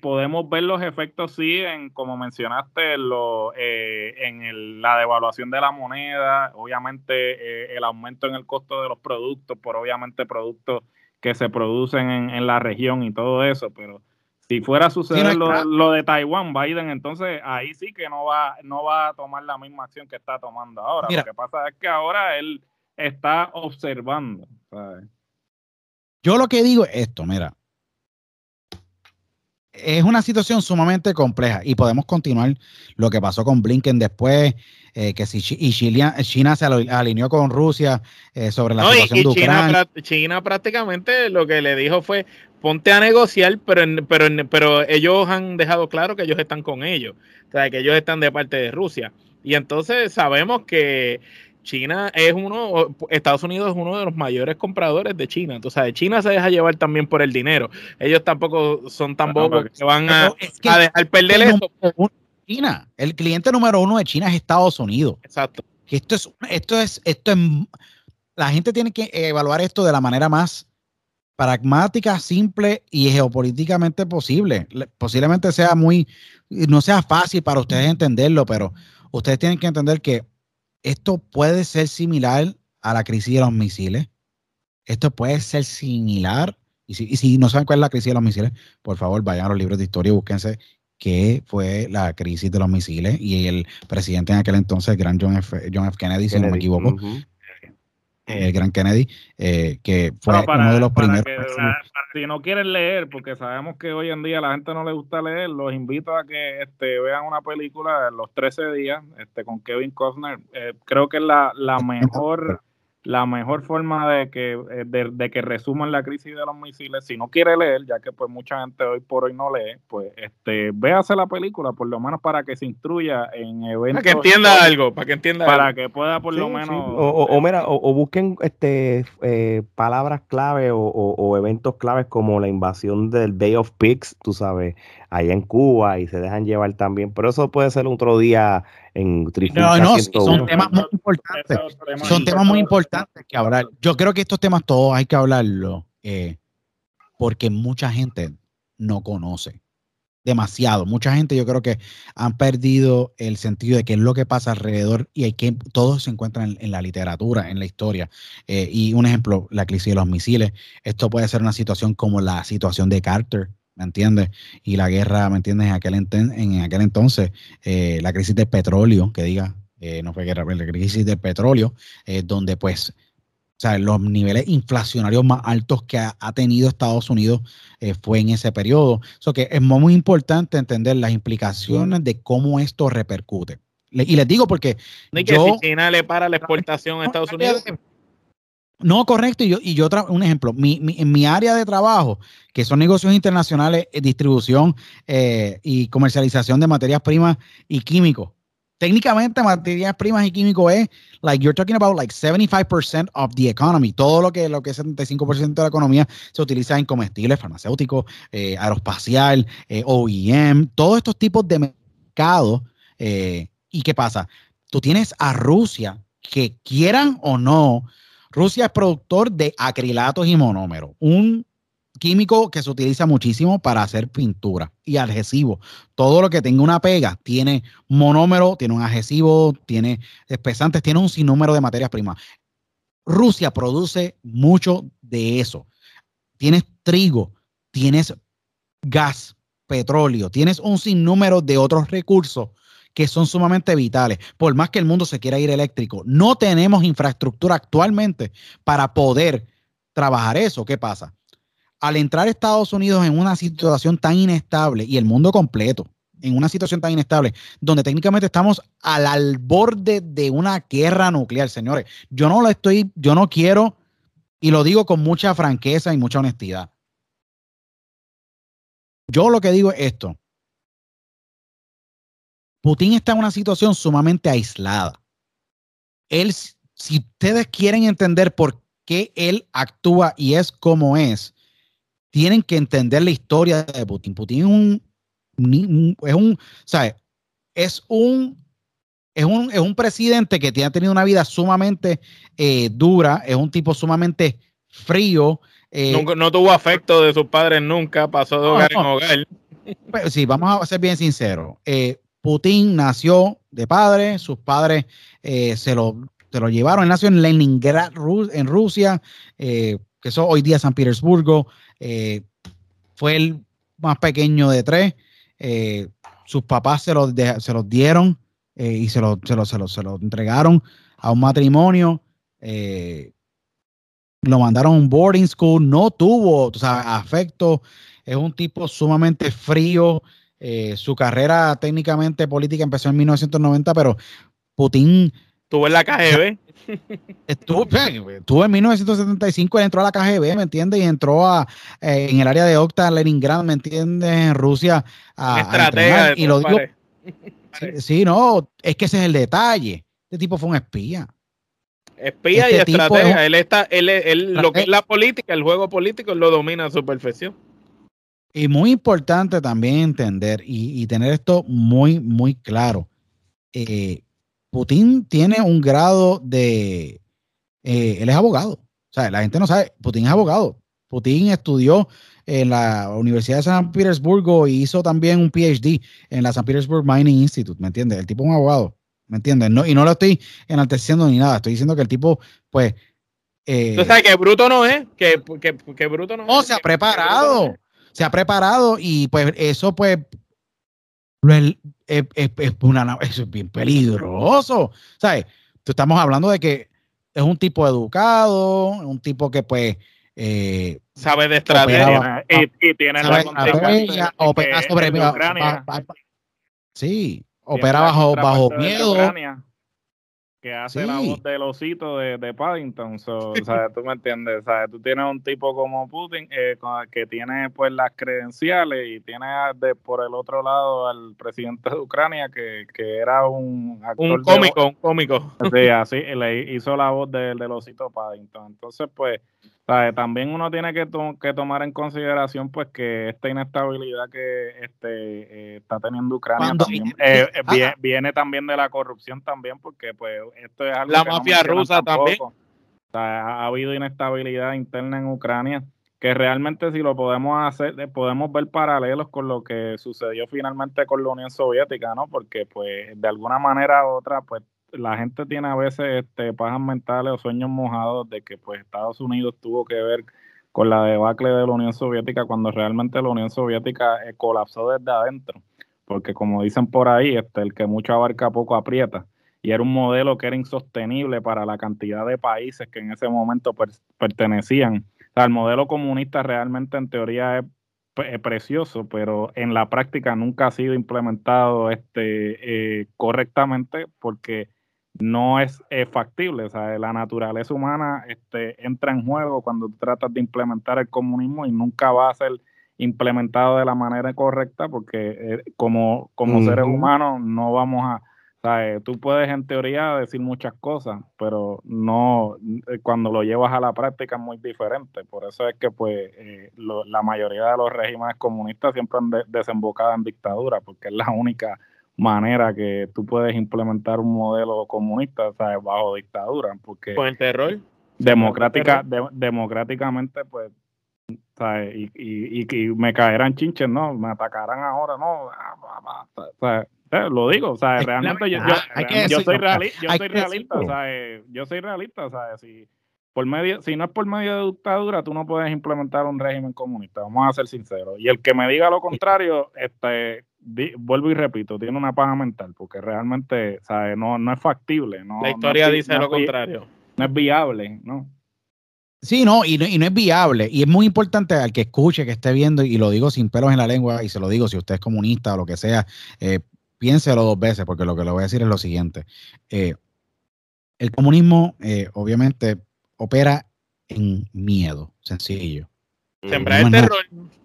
podemos ver los efectos, sí, en como mencionaste, lo, eh, en la devaluación de la moneda, obviamente eh, el aumento en el costo de los productos, por obviamente productos que se producen en, la región y todo eso, pero si fuera a suceder lo, de Taiwán, Biden, entonces ahí sí que no va, no va a tomar la misma acción que está tomando ahora. Lo que pasa es que ahora él está observando. Yo lo que digo es esto, mira, es una situación sumamente compleja y podemos continuar lo que pasó con Blinken después, eh, que si y China, se alineó con Rusia eh, sobre la situación de Ucrania. China, prácticamente lo que le dijo fue ponte a negociar, pero, pero, pero ellos han dejado claro que ellos están con ellos, o sea, que ellos están de parte de Rusia. Y entonces sabemos que China es uno, Estados Unidos es uno de los mayores compradores de China. Entonces, China se deja llevar también por el dinero. Ellos tampoco son tan bobos que van a, dejar perder eso. China, el cliente número uno de China es Estados Unidos. Exacto. esto es, esto es, esto es, la gente tiene que evaluar esto de la manera más pragmática, simple y geopolíticamente posible. Posiblemente sea muy, no sea fácil para ustedes entenderlo, pero ustedes tienen que entender que esto puede ser similar a la crisis de los misiles. Esto puede ser similar. Y si, no saben cuál es la crisis de los misiles, por favor vayan a los libros de historia y búsquense qué fue la crisis de los misiles. Y el presidente en aquel entonces, el gran John F. John F. Kennedy, si no me equivoco, el gran Kennedy, eh, que fue uno de los primeros. si no quieren leer, porque sabemos que hoy en día a la gente no le gusta leer, los invito a que este, vean una película, Los 13 días, este, con Kevin Costner. Eh, creo que es la, la mejor la mejor forma de que, eh, de, que resuman la crisis de los misiles, si no quiere leer, ya que pues mucha gente hoy por hoy no lee, pues este véase la película, por lo menos para que se instruya en eventos. Para que entienda algo, para que entienda Para que pueda por lo menos. O, o, mira, o, busquen este eh, palabras clave o, eventos claves como la invasión del Day of Pigs, tú sabes, allá en Cuba y se dejan llevar también. Pero eso puede ser otro día en No, no, son temas muy importantes. Son temas muy importantes que hablar. Yo creo que estos temas todos hay que hablarlo eh, porque mucha gente no conoce demasiado. Mucha gente yo creo que han perdido el sentido de qué es lo que pasa alrededor y hay que todo se encuentra en, la literatura, en la historia. Eh, y un ejemplo, la crisis de los misiles. Esto puede ser una situación como la situación de Carter, ¿me entiendes? Y la guerra, ¿me entiendes? En aquel, en aquel entonces, eh, la crisis del petróleo, que diga, eh, no fue guerra, la crisis del petróleo, eh, donde pues, o sea, los niveles inflacionarios más altos que ha, tenido Estados Unidos fue en ese periodo. Eso que es muy importante entender las implicaciones de cómo esto repercute. y les digo porque... No que si China le para la exportación a Estados Unidos no, correcto. Y yo, y yo un ejemplo, mi, en mi área de trabajo, que son negocios internacionales, eh, distribución eh, y comercialización de materias primas y químicos. Técnicamente, materias primas y químicos es, like, you're talking about like 75% of the economy. Todo lo que, lo que es 75% de la economía se utiliza en comestibles, farmacéuticos, eh, aeroespacial, OEM, todos estos tipos de mercados. ¿Y qué pasa? Tú tienes a Rusia que quieran o no, Rusia es productor de acrilatos y monómeros, un químico que se utiliza muchísimo para hacer pintura y adhesivo. Todo lo que tenga una pega tiene monómero, tiene un adhesivo, tiene espesantes, tiene un sinnúmero de materias primas. Rusia produce mucho de eso. tienes trigo, tienes gas, petróleo, tienes un sinnúmero de otros recursos que son sumamente vitales. Por más que el mundo se quiera ir eléctrico, no tenemos infraestructura actualmente para poder trabajar eso. ¿Qué pasa? Al entrar Estados Unidos en una situación tan inestable y el mundo completo en una situación tan inestable, donde técnicamente estamos al, al borde de una guerra nuclear, señores. Yo no lo estoy, yo no quiero, y lo digo con mucha franqueza y mucha honestidad. Yo lo que digo es esto. Putin está en una situación sumamente aislada. Él, si ustedes quieren entender por qué él actúa y es como es, tienen que entender la historia de Putin. Putin es un, es un, ¿sabes? Es un, es un, es un presidente que tiene tenido una vida sumamente eh, dura, es un tipo sumamente frío. Eh, no, tuvo afecto de sus padres nunca, pasó de hogar en hogar. Pero, sí, vamos a ser bien sinceros. Eh, Putin nació de padre, sus padres se, lo, se lo llevaron, él nació en Leningrad, en Rusia, que es hoy día San Petersburgo. fue el más pequeño de tres. Eh, sus papás se los, se los dieron eh, y se los se lo, se lo, entregaron a un matrimonio. Eh, lo mandaron a un boarding school, no tuvo o sea, afecto, es un tipo sumamente frío. Su carrera técnicamente política empezó en 1990, pero Putin... Estuvo en la KGB. Estuvo, estuvo, en 1975, él entró a la KGB, ¿me entiendes? Y entró a, eh, en el área de Octa, Leningrad, ¿me entiendes? En Rusia. A, Estratega. y lo digo, sí, no, es que ese es el detalle. Este tipo fue un espía. Espía y este estratega. él está, él, él, lo que es la política, el juego político, él lo domina a su perfección. Y muy importante también entender y, y tener esto muy, muy claro. Eh, Putin tiene un grado de... Eh, él es abogado. O sea, la gente no sabe, Putin es abogado. Putin estudió en la Universidad de San Petersburgo y hizo también un PhD en la San Petersburg Mining Institute, ¿me entiendes? El tipo es un abogado, ¿me entiendes? No, y no lo estoy enalteciendo ni nada, estoy diciendo que el tipo, pues... Eh, o sea, que bruto no es, que, que, bruto no, no se ha preparado, se ha preparado y pues eso pues es, una, eso es bien peligroso. ¿Sabes? Estamos hablando de que es un tipo educado, un tipo que pues eh, sabe de estrategia y, tiene la opera sobre sí, opera bajo, bajo miedo que hace la voz del osito de, de Paddington. o sea, tú me entiendes. sea, Tú tienes un tipo como Putin eh, que tiene pues las credenciales y tiene de, por el otro lado al presidente de Ucrania que, que era un actor un cómico, un cómico. Sí, así le hizo la voz del osito Paddington. Entonces, pues también uno tiene que, que, tomar en consideración pues que esta inestabilidad que este, eh, está teniendo Ucrania eh, eh, viene, también de la corrupción también porque pues esto es algo la mafia rusa también. ha, habido inestabilidad interna en Ucrania que realmente si lo podemos hacer podemos ver paralelos con lo que sucedió finalmente con la Unión Soviética no porque pues de alguna manera u otra pues la gente tiene a veces este, pajas mentales o sueños mojados de que pues Estados Unidos tuvo que ver con la debacle de la Unión Soviética cuando realmente la Unión Soviética eh, colapsó desde adentro. Porque como dicen por ahí, este, el que mucho abarca poco aprieta. Y era un modelo que era insostenible para la cantidad de países que en ese momento pertenecían. O sea, el modelo comunista realmente en teoría es precioso, pero en la práctica nunca ha sido implementado este, eh, correctamente porque no es, factible. O sea, la naturaleza humana este, entra en juego cuando tratas de implementar el comunismo y nunca va a ser implementado de la manera correcta porque eh, como, como seres humanos no vamos a... O tú puedes en teoría decir muchas cosas, pero no eh, cuando lo llevas a la práctica es muy diferente. Por eso es que pues eh, la mayoría de los regímenes comunistas siempre han desembocado en dictadura, porque es la única manera que tú puedes implementar un modelo comunista ¿sabes? bajo dictadura. Porque con el terror. Democrática, democráticamente, pues, ¿sabes? Y, y, y, me caerán chinches, ¿no? Me atacarán ahora, ¿no? ¿sabes? Eh, lo digo, o sea, realmente yo, yo, yo, soy, yo soy realista, o sea, yo soy realista, o sea, si por medio, si no es por medio de dictadura, tú no puedes implementar un régimen comunista, vamos a ser sinceros. Y el que me diga lo contrario, este, vuelvo y repito, tiene una paja mental, porque realmente ¿sabe? No, no es factible. No, La historia dice lo contrario. No es viable, ¿no? Sí, no y, no, y no es viable. Y es muy importante al que escuche, que esté viendo, y lo digo sin pelos en la lengua, y se lo digo, si usted es comunista o lo que sea, eh, piénselo dos veces, porque lo que le voy a decir es lo siguiente. Eh, el comunismo, eh, obviamente, opera en miedo, sencillo. Sembrar el terror,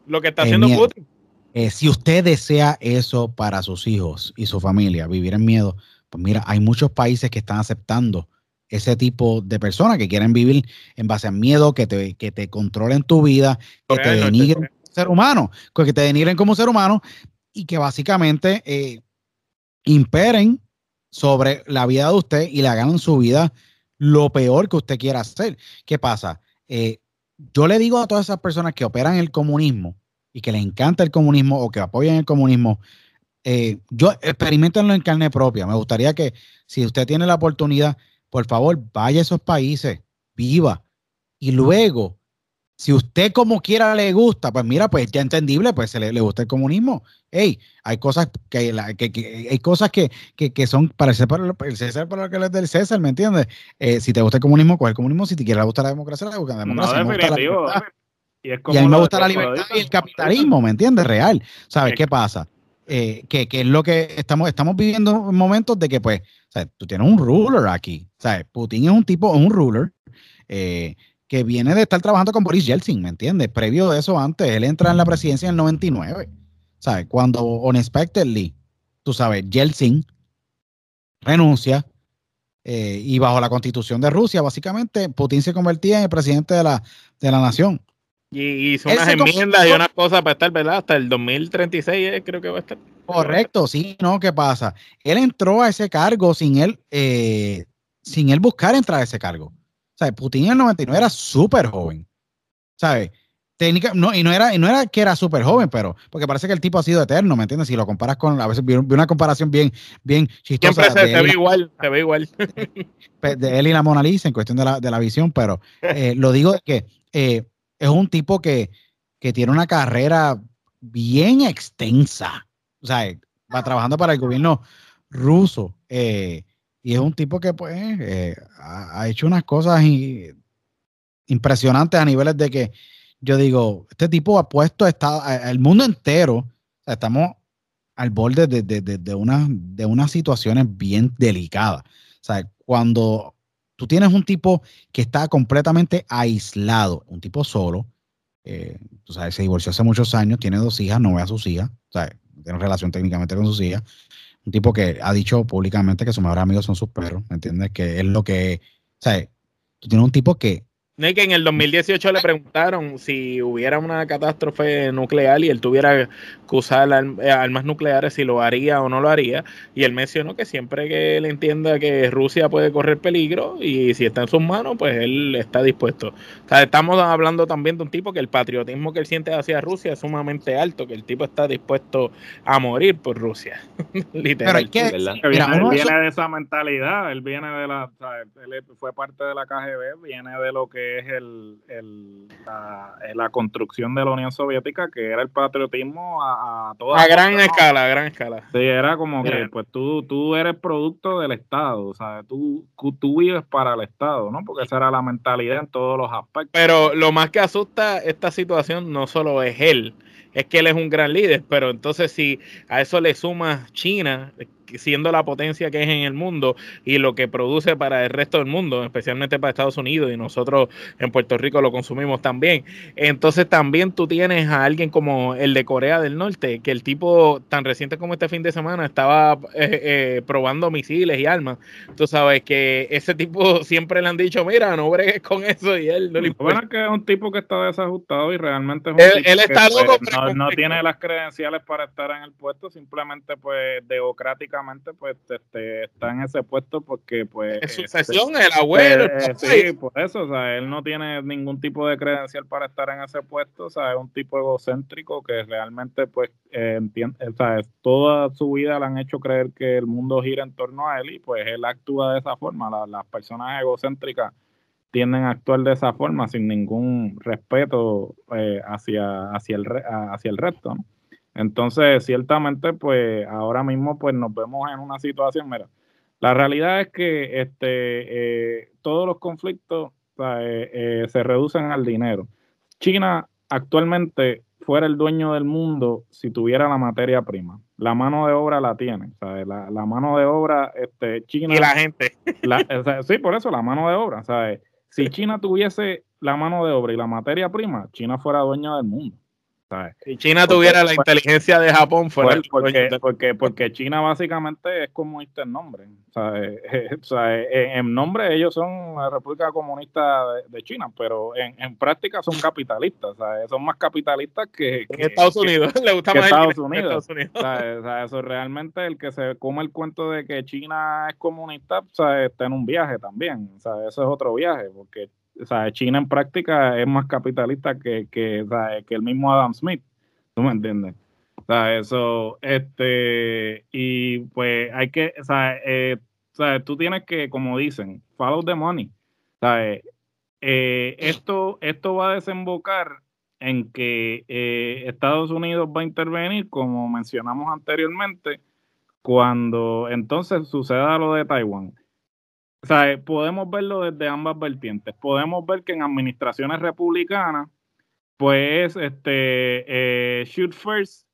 lo que está haciendo Putin. Eh, si usted desea eso para sus hijos y su familia, vivir en miedo, pues mira, hay muchos países que están aceptando ese tipo de personas que quieren vivir en base a miedo, que te, que te controlen tu vida, que te denigren como ser humano, que te denigren como ser humano y que básicamente eh, imperen sobre la vida de usted y le hagan su vida lo peor que usted quiera hacer. ¿Qué pasa? Eh, yo le digo a todas esas personas que operan el comunismo y que les encanta el comunismo o que apoyan el comunismo, eh, yo experimentenlo en carne propia. Me gustaría que si usted tiene la oportunidad, por favor, vaya a esos países, viva y luego si usted como quiera le gusta, pues mira, pues ya entendible, pues se le, gusta el comunismo. Hey, hay cosas que, hay cosas que, son para el César, para, César, para lo que es del César, ¿me entiendes? Eh, si te gusta el comunismo, coge el comunismo. Si te quiere la democracia, la busca la democracia. No, definitivo. Y, a mí me gusta la libertad y el capitalismo, ¿me entiendes? Real. ¿Sabes qué pasa? Eh, que, es lo que estamos, estamos viviendo momentos de que, pues, ¿sabes? tú tienes un ruler aquí. ¿sabes? Putin es un tipo, un ruler. Eh, que viene de estar trabajando con Boris Yeltsin, ¿me entiendes? Previo de eso, antes, él entra en la presidencia en el 99, ¿sabes? Cuando unexpectedly, tú sabes, Yeltsin renuncia eh, y bajo la constitución de Rusia, básicamente, Putin se convertía en el presidente de la, de la nación. Y hizo unas enmiendas y unas cosas para estar, ¿verdad? Hasta el 2036 eh, creo que va a estar. Correcto, sí, ¿no? ¿Qué pasa? Él entró a ese cargo sin él, eh, sin él buscar entrar a ese cargo. Putin en el 99 era súper joven. ¿Sabes? Técnica, no, y no era, y no era que era súper joven, pero porque parece que el tipo ha sido eterno, ¿me entiendes? Si lo comparas con, a veces vi, una comparación bien, bien chistosa. Siempre se, ve igual, se ve igual. De él y la Mona Lisa en cuestión de la, de la visión, pero eh, lo digo que eh, es un tipo que, que tiene una carrera bien extensa. O sea, va trabajando para el gobierno ruso. Eh, y es un tipo que pues eh, ha, hecho unas cosas impresionantes a niveles de que yo digo, este tipo ha puesto el mundo entero, estamos al borde de, de, de, una, de unas situaciones bien delicadas. O sea, cuando tú tienes un tipo que está completamente aislado, un tipo solo, eh, tú sabes, se divorció hace muchos años, tiene dos hijas, no ve a sus hijas, o sea, tiene relación técnicamente con sus hijas, un tipo que ha dicho públicamente que sus mejores amigos son sus perros, ¿me entiendes? Que es lo que, sea, tú tienes un tipo que no, que en el 2018 le preguntaron si hubiera una catástrofe nuclear y él tuviera que usar eh, armas nucleares, si lo haría o no lo haría. Y él mencionó que siempre que él entienda que Rusia puede correr peligro y si está en sus manos, pues él está dispuesto. O sea, estamos hablando también de un tipo que el patriotismo que él siente hacia Rusia es sumamente alto, que el tipo está dispuesto a morir por Rusia. Literal. Pero viene, de esa mentalidad, él viene de la, él fue parte de la KGB, viene de lo que es el, el la, construcción de la Unión Soviética, que era el patriotismo a, a toda... A gran escala, a gran escala. Sí, era como que pues tú, tú eres producto del Estado, o sea, tú, tú vives para el Estado, ¿no? Porque esa era la mentalidad en todos los aspectos. Pero lo más que asusta esta situación no solo es él, es que él es un gran líder, pero entonces si a eso le sumas China, siendo la potencia que es en el mundo y lo que produce para el resto del mundo, especialmente para Estados Unidos y nosotros en Puerto Rico lo consumimos también. Entonces también tú tienes a alguien como el de Corea del Norte, que el tipo tan reciente como este fin de semana estaba eh, eh, probando misiles y armas. Tú sabes que ese tipo siempre le han dicho, mira, no bregues con eso y él no le importa. Bueno, que es un tipo que está desajustado y realmente es un él, está pues, no, tiene las credenciales para estar en el puesto, simplemente pues democráticamente pues este, está en ese puesto porque pues... Es este, sucesión, el abuelo. Eh, sí, por eso, o sea, él no tiene ningún tipo de credencial para estar en ese puesto, o sea, es un tipo egocéntrico que realmente pues eh, entiende, o sea, toda su vida le han hecho creer que el mundo gira en torno a él y pues él actúa de esa forma, las personas egocéntricas tienden a actuar de esa forma sin ningún respeto eh, hacia, hacia, el, hacia el resto. Entonces, ciertamente, pues ahora mismo pues nos vemos en una situación, mira, la realidad es que este, eh, todos los conflictos eh, se reducen al dinero. China actualmente fuera el dueño del mundo si tuviera la materia prima. La mano de obra la tiene. La, la, mano de obra, este, China. Y la gente. sí, por eso, la mano de obra. ¿sabes? Si China tuviese la mano de obra y la materia prima, China fuera dueña del mundo. Si China tuviera la inteligencia de Japón, fuera porque, porque, porque, China básicamente es comunista en nombre. O sea, en nombre ellos son la República Comunista de, China, pero en, en, práctica son capitalistas. Son más capitalistas que, Estados Unidos. Le gusta más Estados Unidos. eso realmente el que se come el cuento de que China es comunista, está en un viaje también. Eso es otro viaje, porque o sea, China en práctica es más capitalista que, que, el mismo Adam Smith. ¿Tú me entiendes? O sea, eso, este, y pues hay que, o sea, eh, o sea, tú tienes que, como dicen, follow the money. Sea, eh, esto, esto va a desembocar en que eh, Estados Unidos va a intervenir, como mencionamos anteriormente, cuando entonces suceda lo de Taiwán. O sea, podemos verlo desde ambas vertientes. Podemos ver que en administraciones republicanas, pues, este, eh, shoot first,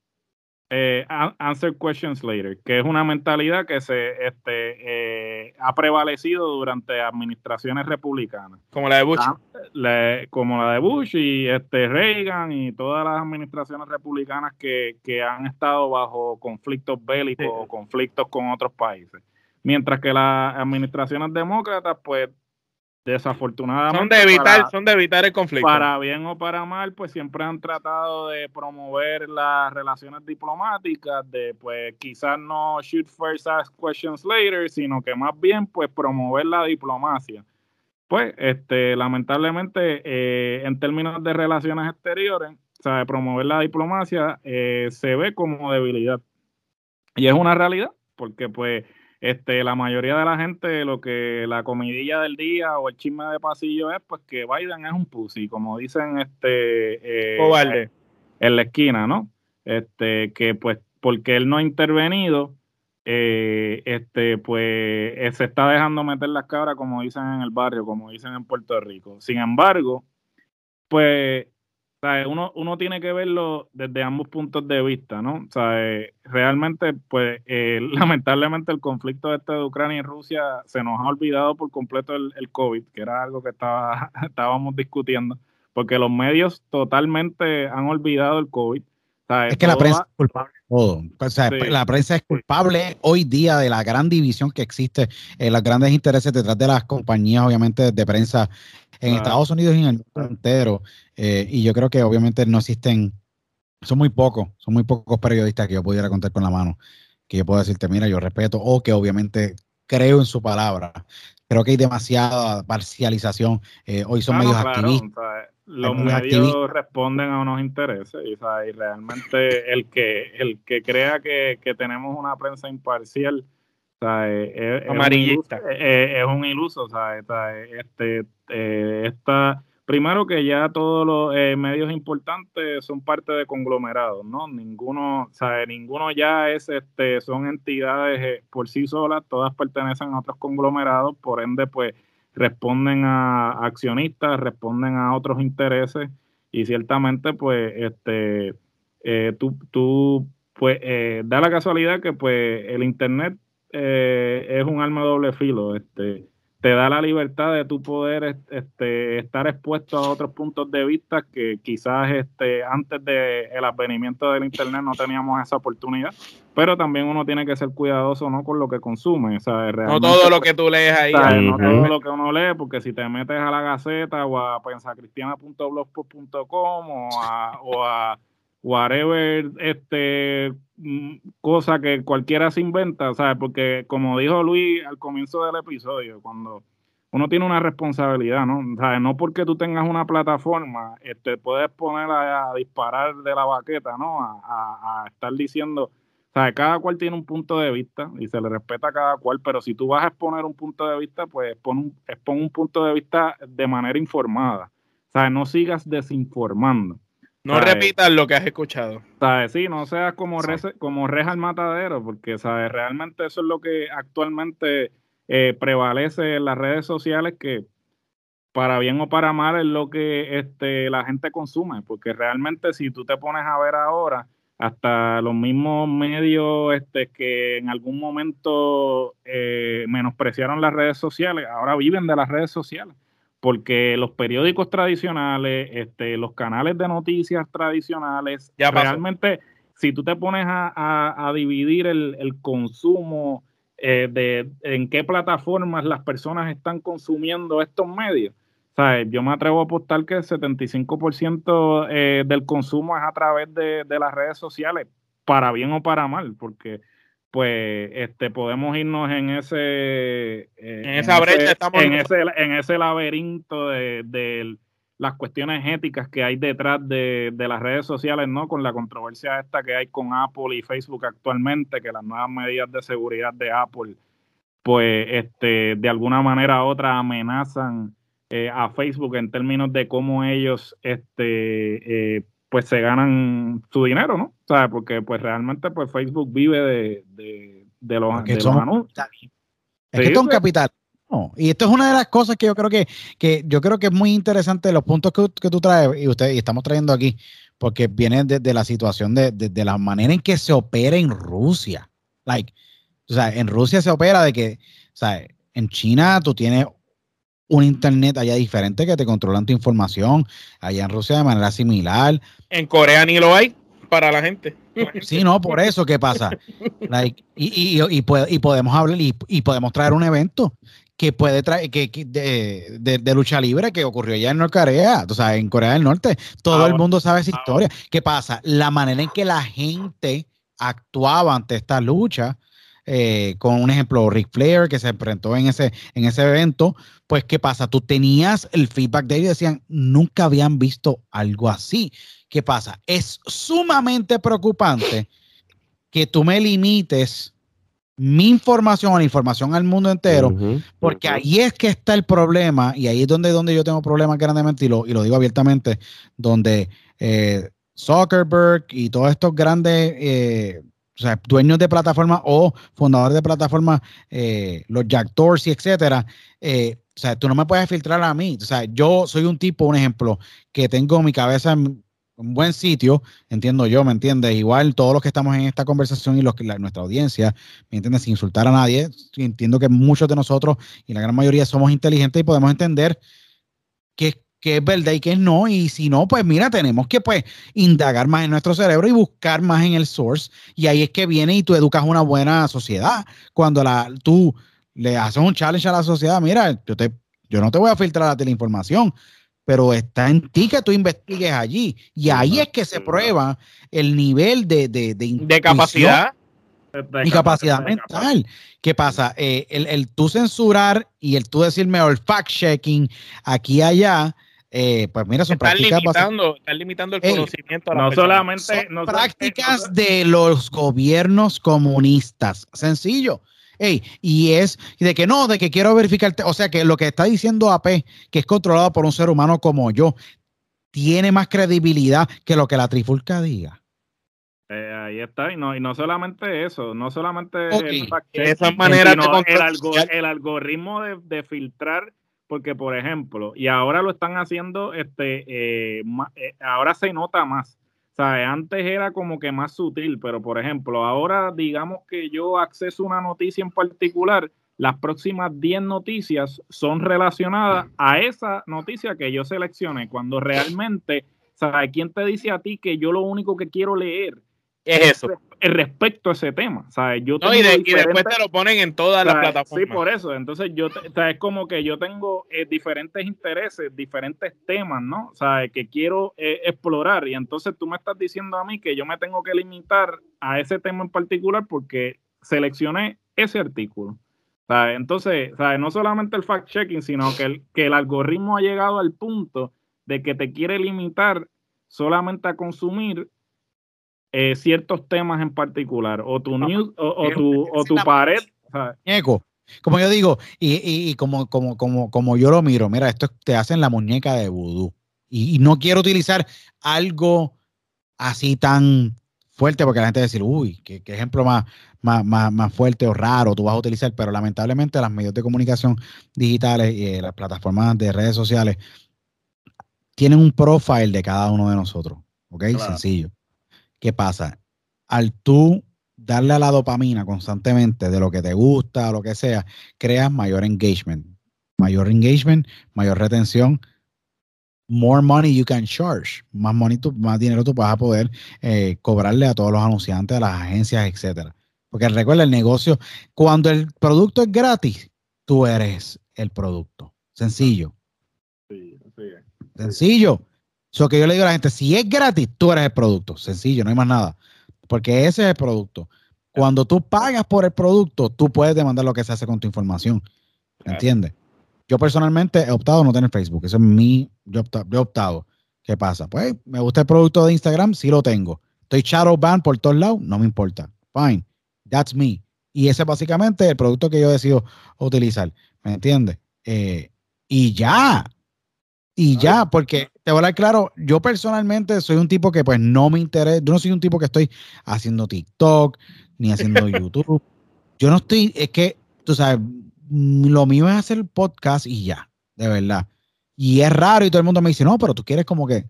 eh, answer questions later, que es una mentalidad que se este, eh, ha prevalecido durante administraciones republicanas. Como la de Bush. Ah, como la de Bush y este, Reagan y todas las administraciones republicanas que, que han estado bajo conflictos bélicos o conflictos con otros países. Mientras que las administraciones demócratas, pues desafortunadamente. Son de evitar, son de evitar el conflicto. Para bien o para mal, pues siempre han tratado de promover las relaciones diplomáticas, de pues quizás no shoot first, ask questions later, sino que más bien pues promover la diplomacia. Pues, este, lamentablemente, eh, en términos de relaciones exteriores, o sea, de promover la diplomacia eh, se ve como debilidad. Y es una realidad, porque pues este, la mayoría de la gente, lo que la comidilla del día o el chisme de pasillo es, pues que Biden es un pussy, como dicen este eh, en la esquina, ¿no? Este, que pues porque él no ha intervenido, eh, este, pues eh, se está dejando meter las cabras, como dicen en el barrio, como dicen en Puerto Rico. Sin embargo, pues uno, uno tiene que verlo desde ambos puntos de vista, ¿no? O sea, realmente, pues, eh, lamentablemente el conflicto este de Ucrania y Rusia se nos ha olvidado por completo el, el COVID, que era algo que estaba, estábamos discutiendo, porque los medios totalmente han olvidado el COVID. Es que la prensa es culpable de todo. O sea, la prensa es culpable hoy día de la gran división que existe, en los grandes intereses detrás de las compañías, obviamente, de prensa en Estados Unidos y en el mundo entero. Eh, y yo creo que obviamente no existen, son muy pocos, son muy pocos periodistas que yo pudiera contar con la mano, que yo pueda decirte, mira, yo respeto, o que obviamente creo en su palabra. Creo que hay demasiada parcialización. Eh, hoy son medios activistas. Los medios responden a unos intereses y, realmente el que el que crea que, tenemos una prensa imparcial es, amarillista es, un iluso, este, eh, esta primero que ya todos los eh, medios importantes son parte de conglomerados, ¿no? Ninguno, o sea, ninguno ya es, este, son entidades eh, por sí solas, todas pertenecen a otros conglomerados, por ende, pues, responden a accionistas, responden a otros intereses y ciertamente, pues, este, eh, tú, tú, pues, da la casualidad que, pues, el Internet es un arma de doble filo, este, te da la libertad de tu poder este, estar expuesto a otros puntos de vista que quizás este, antes del el advenimiento del Internet no teníamos esa oportunidad, pero también uno tiene que ser cuidadoso ¿no? con lo que consume. no todo lo que tú lees ahí. No todo lo que uno lee, porque si te metes a la Gaceta o a pensacristiana.blogspot.com o a, o a whatever este mm, cosa que cualquiera se inventa, ¿sabes? Porque como dijo Luis al comienzo del episodio, cuando uno tiene una responsabilidad, ¿no? ¿Sabes? No porque tú tengas una plataforma, este, puedes poner a, disparar de la baqueta, ¿no? A, a, estar diciendo, sea, cada cual tiene un punto de vista y se le respeta a cada cual, pero si tú vas a exponer un punto de vista, pues expon un, expon un punto de vista de manera informada. Sea, no sigas desinformando. No ¿sabes? repitas lo que has escuchado. ¿Sabes? Sí, no seas como reja al matadero, porque ¿sabes? realmente eso es lo que actualmente eh, prevalece en las redes sociales, que para bien o para mal es lo que este, la gente consume, porque realmente si tú te pones a ver ahora, hasta los mismos medios este, que en algún momento eh, menospreciaron las redes sociales, ahora viven de las redes sociales porque los periódicos tradicionales, este, los canales de noticias tradicionales, Ya realmente, si tú te pones a, a- a dividir el, el consumo eh, de en qué plataformas las personas están consumiendo estos medios, ¿sabes? yo me atrevo a apostar que el 75% eh, del consumo es a través de, de las redes sociales, para bien o para mal, porque pues este podemos irnos en ese eh, En esa brecha estamos en ese, en ese laberinto de, de las cuestiones éticas que hay detrás de, de las redes sociales, ¿no? Con la controversia esta que hay con Apple y Facebook actualmente, que las nuevas medidas de seguridad de Apple, pues este, de alguna manera u otra amenazan eh, a Facebook en términos de cómo ellos este, eh, pues se ganan su dinero, ¿no? ¿Sabes? Porque pues realmente pues Facebook vive de, de, de los, de los somos- anuncios. Es que esto es un pues. capital. No, y esto es una de las cosas que yo creo que, que yo creo que es muy interesante los puntos que, que tú traes y usted y estamos trayendo aquí, porque viene de, de la situación de, de- de la manera en que se opera en Rusia. Like, o sea, en Rusia se opera de que, o sea, en China tú tienes un internet allá diferente que te controlan tu información, allá en Rusia de manera similar. En Corea ni lo hay para la gente. Sí, no, por eso, ¿qué pasa? Like, y, y, y, y podemos hablar y, y podemos traer un evento que puede traer que, que de, de- de lucha libre que ocurrió ya en Corea, o sea, en Corea del Norte. Todo Ahora, el mundo sabe esa ahora. historia. ¿Qué pasa? La manera en que la gente actuaba ante esta lucha, eh, con un ejemplo, Ric Flair, que se enfrentó en ese, en ese evento, pues, ¿qué pasa? Tú tenías el feedback de ellos y decían, nunca habían visto algo así. ¿Qué pasa? Es sumamente preocupante que tú me limites mi información o la información al mundo entero, porque ahí es que está el problema y ahí es donde, donde yo tengo problemas grandemente y lo, y lo digo abiertamente, donde eh, Zuckerberg y todos estos grandes eh, o sea, dueños de plataformas o fundadores de plataformas, eh, los Jack Dorsey, etcétera, eh, o sea, tú no me puedes filtrar a mí. O sea, yo soy un tipo, un ejemplo, que tengo mi cabeza en un buen sitio, entiendo yo, ¿me entiendes? Igual todos los que estamos en esta conversación y los que nuestra audiencia, ¿me entiendes? Sin insultar a nadie, entiendo que muchos de nosotros y la gran mayoría somos inteligentes y podemos entender qué, qué es verdad y qué es no, y si no, pues mira, tenemos que pues indagar más en nuestro cerebro y buscar más en el source, y ahí es que viene y tú educas una buena sociedad. Cuando la, tú le haces un challenge a la sociedad, mira, yo, te, yo no te voy a filtrar a ti la información, pero está en ti que tú investigues allí. Y ahí es que se prueba el nivel de, de, de, De capacidad. Y capacidad mental. ¿Qué pasa? Eh, el, el tú censurar y el tú decirme o el fact-checking aquí y allá, eh, pues mira, son Están prácticas limitando, están limitando el Ey, conocimiento a la No persona. solamente, son no so- prácticas de los gobiernos comunistas. Sencillo. Ey, y es de que no, de que quiero verificar, o sea que lo que está diciendo AP, que es controlado por un ser humano como yo, tiene más credibilidad que lo que la trifulca diga. Eh, ahí está, y no, y no solamente eso, no solamente Ok, el de sino el, algoritmo de, de filtrar, porque por ejemplo, y ahora lo están haciendo, este, eh, ma- eh, ahora se nota más. Antes era como que más sutil, pero por ejemplo, ahora digamos que yo acceso a una noticia en particular, las próximas 10 noticias son relacionadas a esa noticia que yo seleccioné, cuando realmente, ¿sabes? ¿Quién te dice a ti que yo lo único que quiero leer Es eso. respecto a ese tema. ¿sabes? Yo No, y, tengo de- y después te lo ponen en todas las ¿sabes? plataformas. Sí, por eso. Entonces, yo, es como que yo tengo eh, diferentes intereses, diferentes temas, ¿no? Sea, que quiero eh, explorar. Y entonces tú me estás diciendo a mí que yo me tengo que limitar a ese tema en particular porque seleccioné ese artículo. ¿sabes? Entonces, ¿sabes? no solamente el fact-checking, sino que el, que el algoritmo ha llegado al punto de que te quiere limitar solamente a consumir eh, ciertos temas en particular, o tu news, o, tu, o tu pared. muñeco. Como yo digo, y, y- y como, como, como, como yo lo miro, mira, esto te hacen la muñeca de vudú. Y, y no quiero utilizar algo así tan fuerte porque la gente va a decir, uy, qué, qué ejemplo más, más, más, más fuerte o raro tú vas a utilizar. Pero lamentablemente las medios de comunicación digitales y eh, las plataformas de redes sociales tienen un profile de cada uno de nosotros. ¿Ok? Claro. Sencillo. ¿Qué pasa? Al tú darle a la dopamina constantemente de lo que te gusta, lo que sea, creas mayor engagement. Mayor engagement, mayor retención. More money you can charge. Más, money tú- más dinero tú vas a poder eh, cobrarle a todos los anunciantes, a las agencias, etcétera. Porque recuerda, el negocio, cuando el producto es gratis, tú eres el producto. Sencillo. sí, sí. Sencillo. Eso que yo le digo a la gente, si es gratis, tú eres el producto. Sencillo, no hay más nada. Porque ese es el producto. Cuando tú pagas por el producto, tú puedes demandar lo que se hace con tu información. ¿Entiendes? Yo personalmente he optado a no tener Facebook. Eso es mi. Yo, he opta- yo he optado. ¿Qué pasa? Pues me gusta el producto de Instagram, sí lo tengo. Estoy shadow ban por todos lados, no me importa. Fine. That's me. Y ese es básicamente el producto que yo decido utilizar. ¿Me entiendes? Eh, y ya. Y ya, porque te voy a hablar claro, yo personalmente soy un tipo que pues no me interesa, yo no soy un tipo que estoy haciendo TikTok ni haciendo YouTube. Yo no estoy, es que, tú sabes, lo mío es hacer podcast y ya, de verdad. Y es raro y todo el mundo me dice, no, pero tú quieres como que,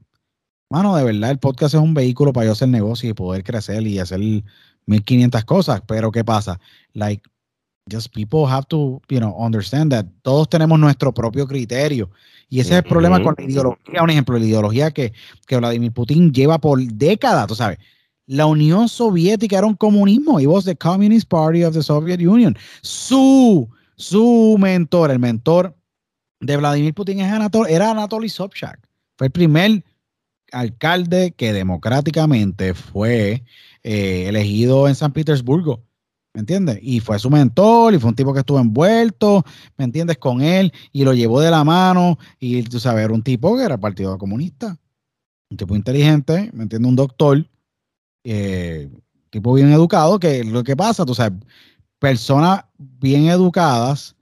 mano, de verdad, el podcast es un vehículo para yo hacer negocio y poder crecer y hacer 1500 cosas, pero ¿qué pasa? Like, just people have to, you know, understand that todos tenemos nuestro propio criterio. Y ese es el problema con la ideología. Un ejemplo, la ideología que, que Vladimir Putin lleva por décadas, tú sabes. La Unión Soviética era un comunismo. It was the Communist Party of the Soviet Union. Su, su mentor, el mentor de Vladimir Putin es Anatol, era Anatoly Sobchak. Fue el primer alcalde que democráticamente fue eh, elegido en San Petersburgo. ¿Me entiendes? Y fue su mentor y fue un tipo que estuvo envuelto, ¿me entiendes? Con él y lo llevó de la mano y tú sabes, era un tipo que era Partido Comunista, un tipo inteligente, ¿me entiendes? Un doctor, eh, tipo bien educado, que lo que pasa, tú sabes, personas bien educadas,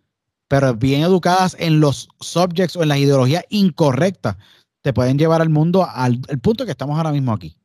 pero bien educadas en los subjects o en las ideologías incorrectas, te pueden llevar al mundo al, al punto que estamos ahora mismo aquí.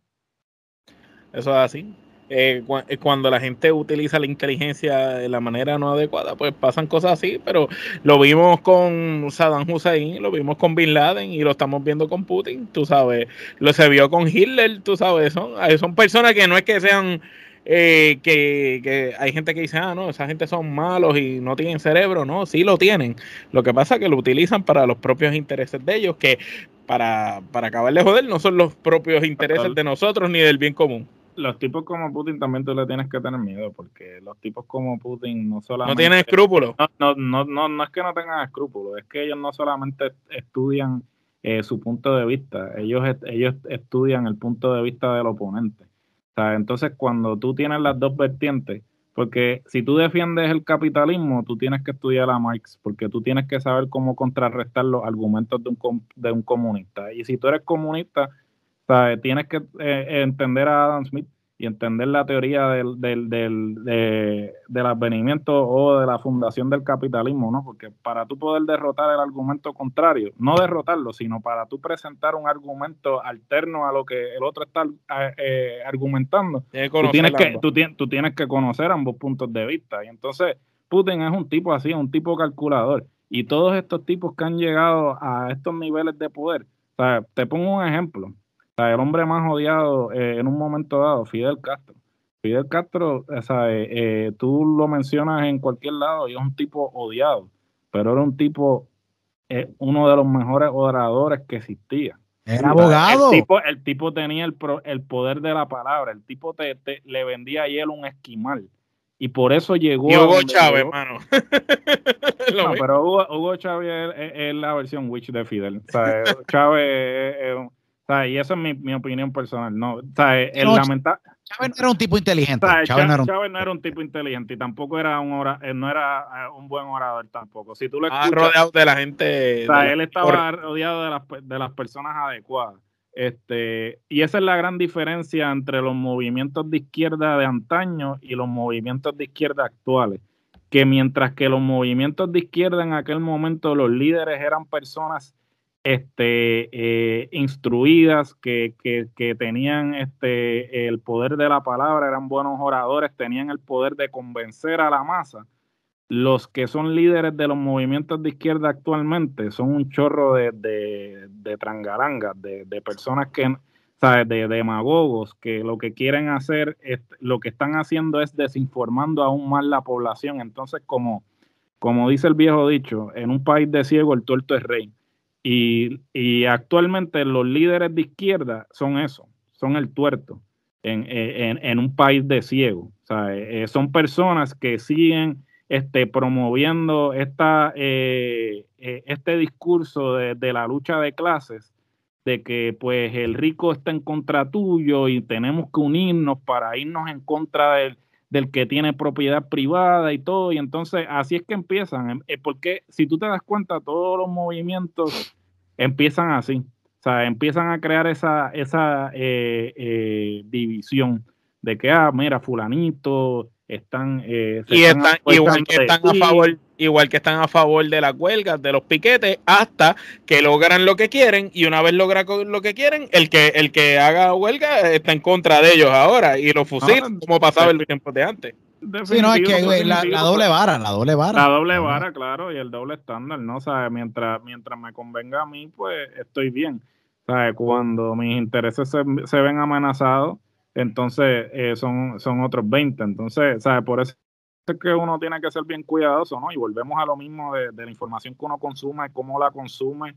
Eso es así. Eh, cu- eh, cuando la gente utiliza la inteligencia de la manera no adecuada, pues pasan cosas así, pero lo vimos con Saddam Hussein, lo vimos con Bin Laden y lo estamos viendo con Putin, tú sabes, lo se vio con Hitler, tú sabes, son, son personas que no es que sean, eh, que, que hay gente que dice, ah, no, esa gente son malos y no tienen cerebro, no, sí lo tienen, lo que pasa es que lo utilizan para los propios intereses de ellos, que para, para acabar de joder no son los propios intereses de nosotros ni del bien común. Los tipos como Putin también tú le tienes que tener miedo, porque los tipos como Putin no solamente... No tienen escrúpulos. No, no, no, no, no es que no tengan escrúpulos, es que ellos no solamente estudian eh, su punto de vista, ellos, ellos estudian el punto de vista del oponente. O sea, entonces, cuando tú tienes las dos vertientes, porque si tú defiendes el capitalismo, tú tienes que estudiar a Marx, porque tú tienes que saber cómo contrarrestar los argumentos de un, de un comunista. Y si tú eres comunista, ¿sabes? tienes que eh, entender a Adam Smith y entender la teoría del, del, del, de- del advenimiento o de la fundación del capitalismo, ¿no? Porque para tú poder derrotar el argumento contrario, no derrotarlo, sino para tú presentar un argumento alterno a lo que el otro está eh, eh, argumentando, tú tienes, que, tú, tien- tú tienes que conocer ambos puntos de vista. Y entonces, Putin es un tipo así, un tipo calculador. Y todos estos tipos que han llegado a estos niveles de poder, o sea, te pongo un ejemplo. Sea, el hombre más odiado eh, en un momento dado, Fidel Castro. Fidel Castro, o sea, eh, eh, tú lo mencionas en cualquier lado y es un tipo odiado, pero era un tipo, eh, uno de los mejores oradores que existía. Era abogado. El tipo, el tipo tenía el, pro- el poder de la palabra, el tipo te, te- le vendía a él un esquimal. Y por eso llegó Y Hugo Chávez, llegó. mano. No, pero Hugo, Hugo Chávez es, es- es la versión witch de Fidel. O sea, Chávez es- sea, y esa es mi, mi opinión personal. No, o sea, el No, lamenta- Chávez no era un tipo inteligente. o sea, Chávez no era un- Chávez no era un tipo inteligente y tampoco era un ora- eh, no era eh, un buen orador tampoco. Si tú lo Ah, escuchas, rodeado de la gente. o sea, de él estaba rodeado de las, de las personas adecuadas. Este, y esa es la gran diferencia entre los movimientos de izquierda de antaño y los movimientos de izquierda actuales. Que mientras que los movimientos de izquierda en aquel momento, los líderes eran personas este, eh, instruidas, que, que, tenían este, el poder de la palabra, eran buenos oradores, tenían el poder de convencer a la masa. Los que son líderes de los movimientos de izquierda actualmente son un chorro de, de, de de, de, personas que, ¿sabes? de demagogos, que lo que quieren hacer, es, lo que están haciendo es desinformando aún más la población. Entonces, como, como dice el viejo dicho, en un país de ciego el tuerto es rey y, actualmente los líderes de izquierda son eso, son el tuerto en, un país de ciego. O sea, eh, son personas que siguen este, promoviendo esta, eh, eh, este discurso de, la lucha de clases, de que pues el rico está en contra tuyo y tenemos que unirnos para irnos en contra del, del que tiene propiedad privada y todo, y entonces así es que empiezan, em, eh, porque si tú te das cuenta, todos los movimientos empiezan así, o sea, empiezan a crear esa, esa eh, eh, división de que, ah, mira, fulanito, están... y están, están a favor igual que están a favor de las huelgas, de los piquetes, hasta que logran lo que quieren y una vez logran lo que quieren, el que el que haga huelga está en contra de ellos ahora y los fusilan como pasaba en los tiempos de antes. Sí, no, es que la, doble vara, la doble vara. La doble vara, claro, y el doble estándar, ¿no? O sea, mientras, mientras me convenga a mí, pues estoy bien. O sea, cuando mis intereses se, se ven amenazados, entonces eh, son, son otros 20. Entonces, ¿sabes? Por eso que uno tiene que ser bien cuidadoso, ¿no? Y volvemos a lo mismo de, la información que uno consume, cómo la consume.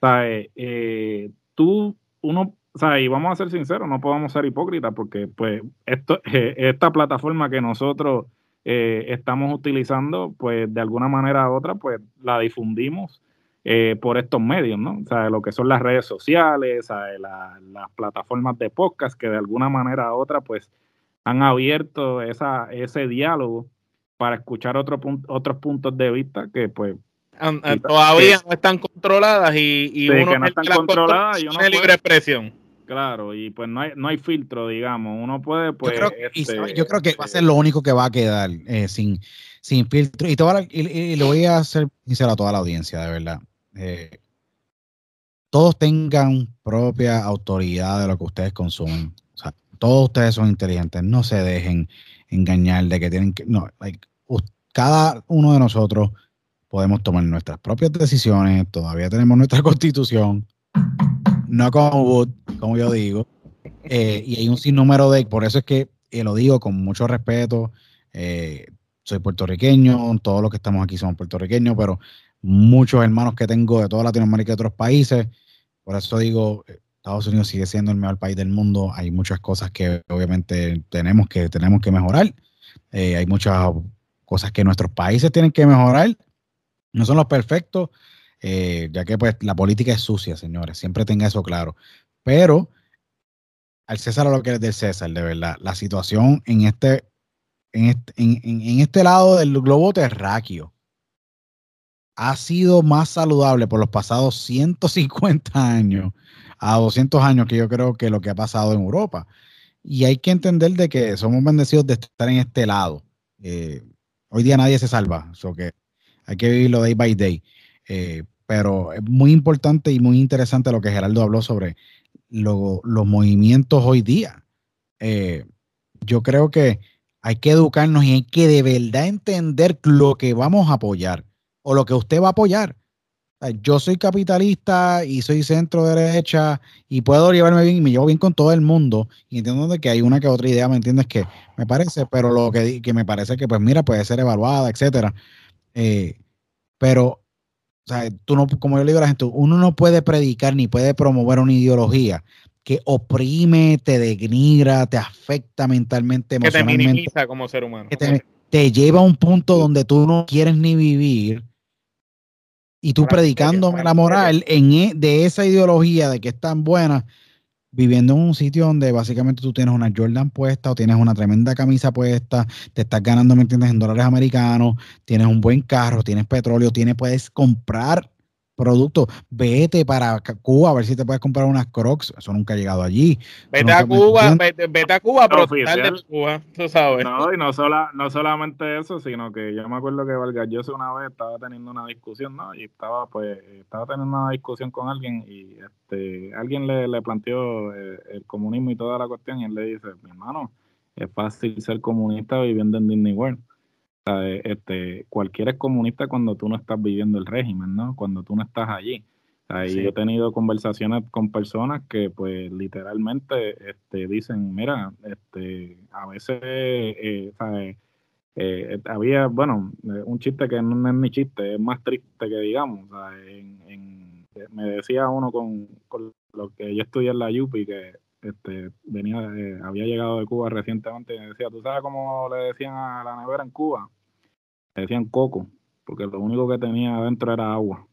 ¿sabes? Eh, tú, uno, ¿sabes? Y vamos a ser sinceros, no podemos ser hipócritas porque, pues, eh, esta plataforma que nosotros eh, estamos utilizando, pues, de alguna manera u otra, pues, la difundimos por estos medios, ¿no? Sea, lo que son las redes sociales, las plataformas de podcast que de alguna manera u otra, pues, han abierto esa, ese diálogo para escuchar otro otros puntos de vista que pues todavía no están controladas y, y uno que no están controladas y uno libre expresión. Claro y pues no hay no hay filtro digamos. Uno puede pues yo creo, este, yo creo que va a ser lo único que va a quedar eh, sin sin filtro. Y, toda y, voy a hacer sincero a toda la audiencia de verdad. Eh, todos tengan propia autoridad de lo que ustedes consumen. O sea, todos ustedes son inteligentes. No se dejen engañar de que tienen que no cada uno de nosotros podemos tomar nuestras propias decisiones, todavía tenemos nuestra constitución, no como Wood, como yo digo, eh, y hay un sinnúmero de, por eso es que eh, lo digo con mucho respeto, eh, soy puertorriqueño, todos los que estamos aquí somos puertorriqueños, pero muchos hermanos que tengo de toda Latinoamérica y de otros países, por eso digo, Estados Unidos sigue siendo el mejor país del mundo, hay muchas cosas que obviamente tenemos que, tenemos que mejorar, hay muchas cosas que nuestros países tienen que mejorar. No son los perfectos, eh, ya que pues la política es sucia, señores, siempre tenga eso claro. Pero al César lo que es del César, de verdad, la situación en este, en este, en, este lado del globo terráqueo ha sido más saludable por los pasados 150 años a 200 años que yo creo que lo que ha pasado en Europa. Y hay que entender de que somos bendecidos de estar en este lado. Eh, Hoy día nadie se salva, so que hay que vivirlo day by day. Eh, pero es muy importante y muy interesante lo que Gerardo habló sobre los movimientos hoy día. Eh, yo creo que hay que educarnos y hay que de verdad entender lo que vamos a apoyar o lo que usted va a apoyar yo soy capitalista y soy centro derecha y puedo llevarme bien y me llevo bien con todo el mundo y entiendo de que hay una que otra idea, ¿me entiendes? Que me parece, pero lo que, que me parece que pues mira, puede ser evaluada, etcétera. Eh, pero, o sea, tú no, como yo le digo a la gente, uno no puede predicar ni puede promover una ideología que oprime, te denigra, te afecta mentalmente, emocionalmente. Que te minimiza como ser humano. Que te, te lleva a un punto donde tú no quieres ni vivir y tú predicándome la moral en, e, de esa ideología de que es tan buena, viviendo en un sitio donde básicamente tú tienes una Jordan puesta o tienes una tremenda camisa puesta, te estás ganando, ¿me entiendes?, en dólares americanos, tienes un buen carro, tienes petróleo, tienes, puedes comprar productos. Vete para Cuba a ver si te puedes comprar unas Crocs. Eso nunca ha llegado allí. Vete a Nunca Cuba, vete, vete a Cuba, pero de Cuba, tú sabes. No, y no, sola, no solamente eso, sino que yo me acuerdo que Vargas Llosa una vez estaba teniendo una discusión, ¿no? Y estaba, pues, estaba teniendo una discusión con alguien y este, alguien le, le planteó eh, el comunismo y toda la cuestión y él le dice, mi hermano, es fácil ser comunista viviendo en Disney World. Eh, este, cualquiera es comunista cuando tú no estás viviendo el régimen, ¿no? Cuando tú no estás allí. Sí. yo he tenido conversaciones con personas que, pues, literalmente este, dicen, mira, este, a veces, eh, ¿sabes? Eh, había, bueno, eh, un chiste que no es ni chiste, es más triste que digamos. en- en- me decía uno con, con lo que yo estudié en la UPI que este, venía, eh, había llegado de Cuba recientemente y me decía, ¿tú sabes cómo le decían a la nevera en Cuba? Decían coco, porque lo único que tenía adentro era agua.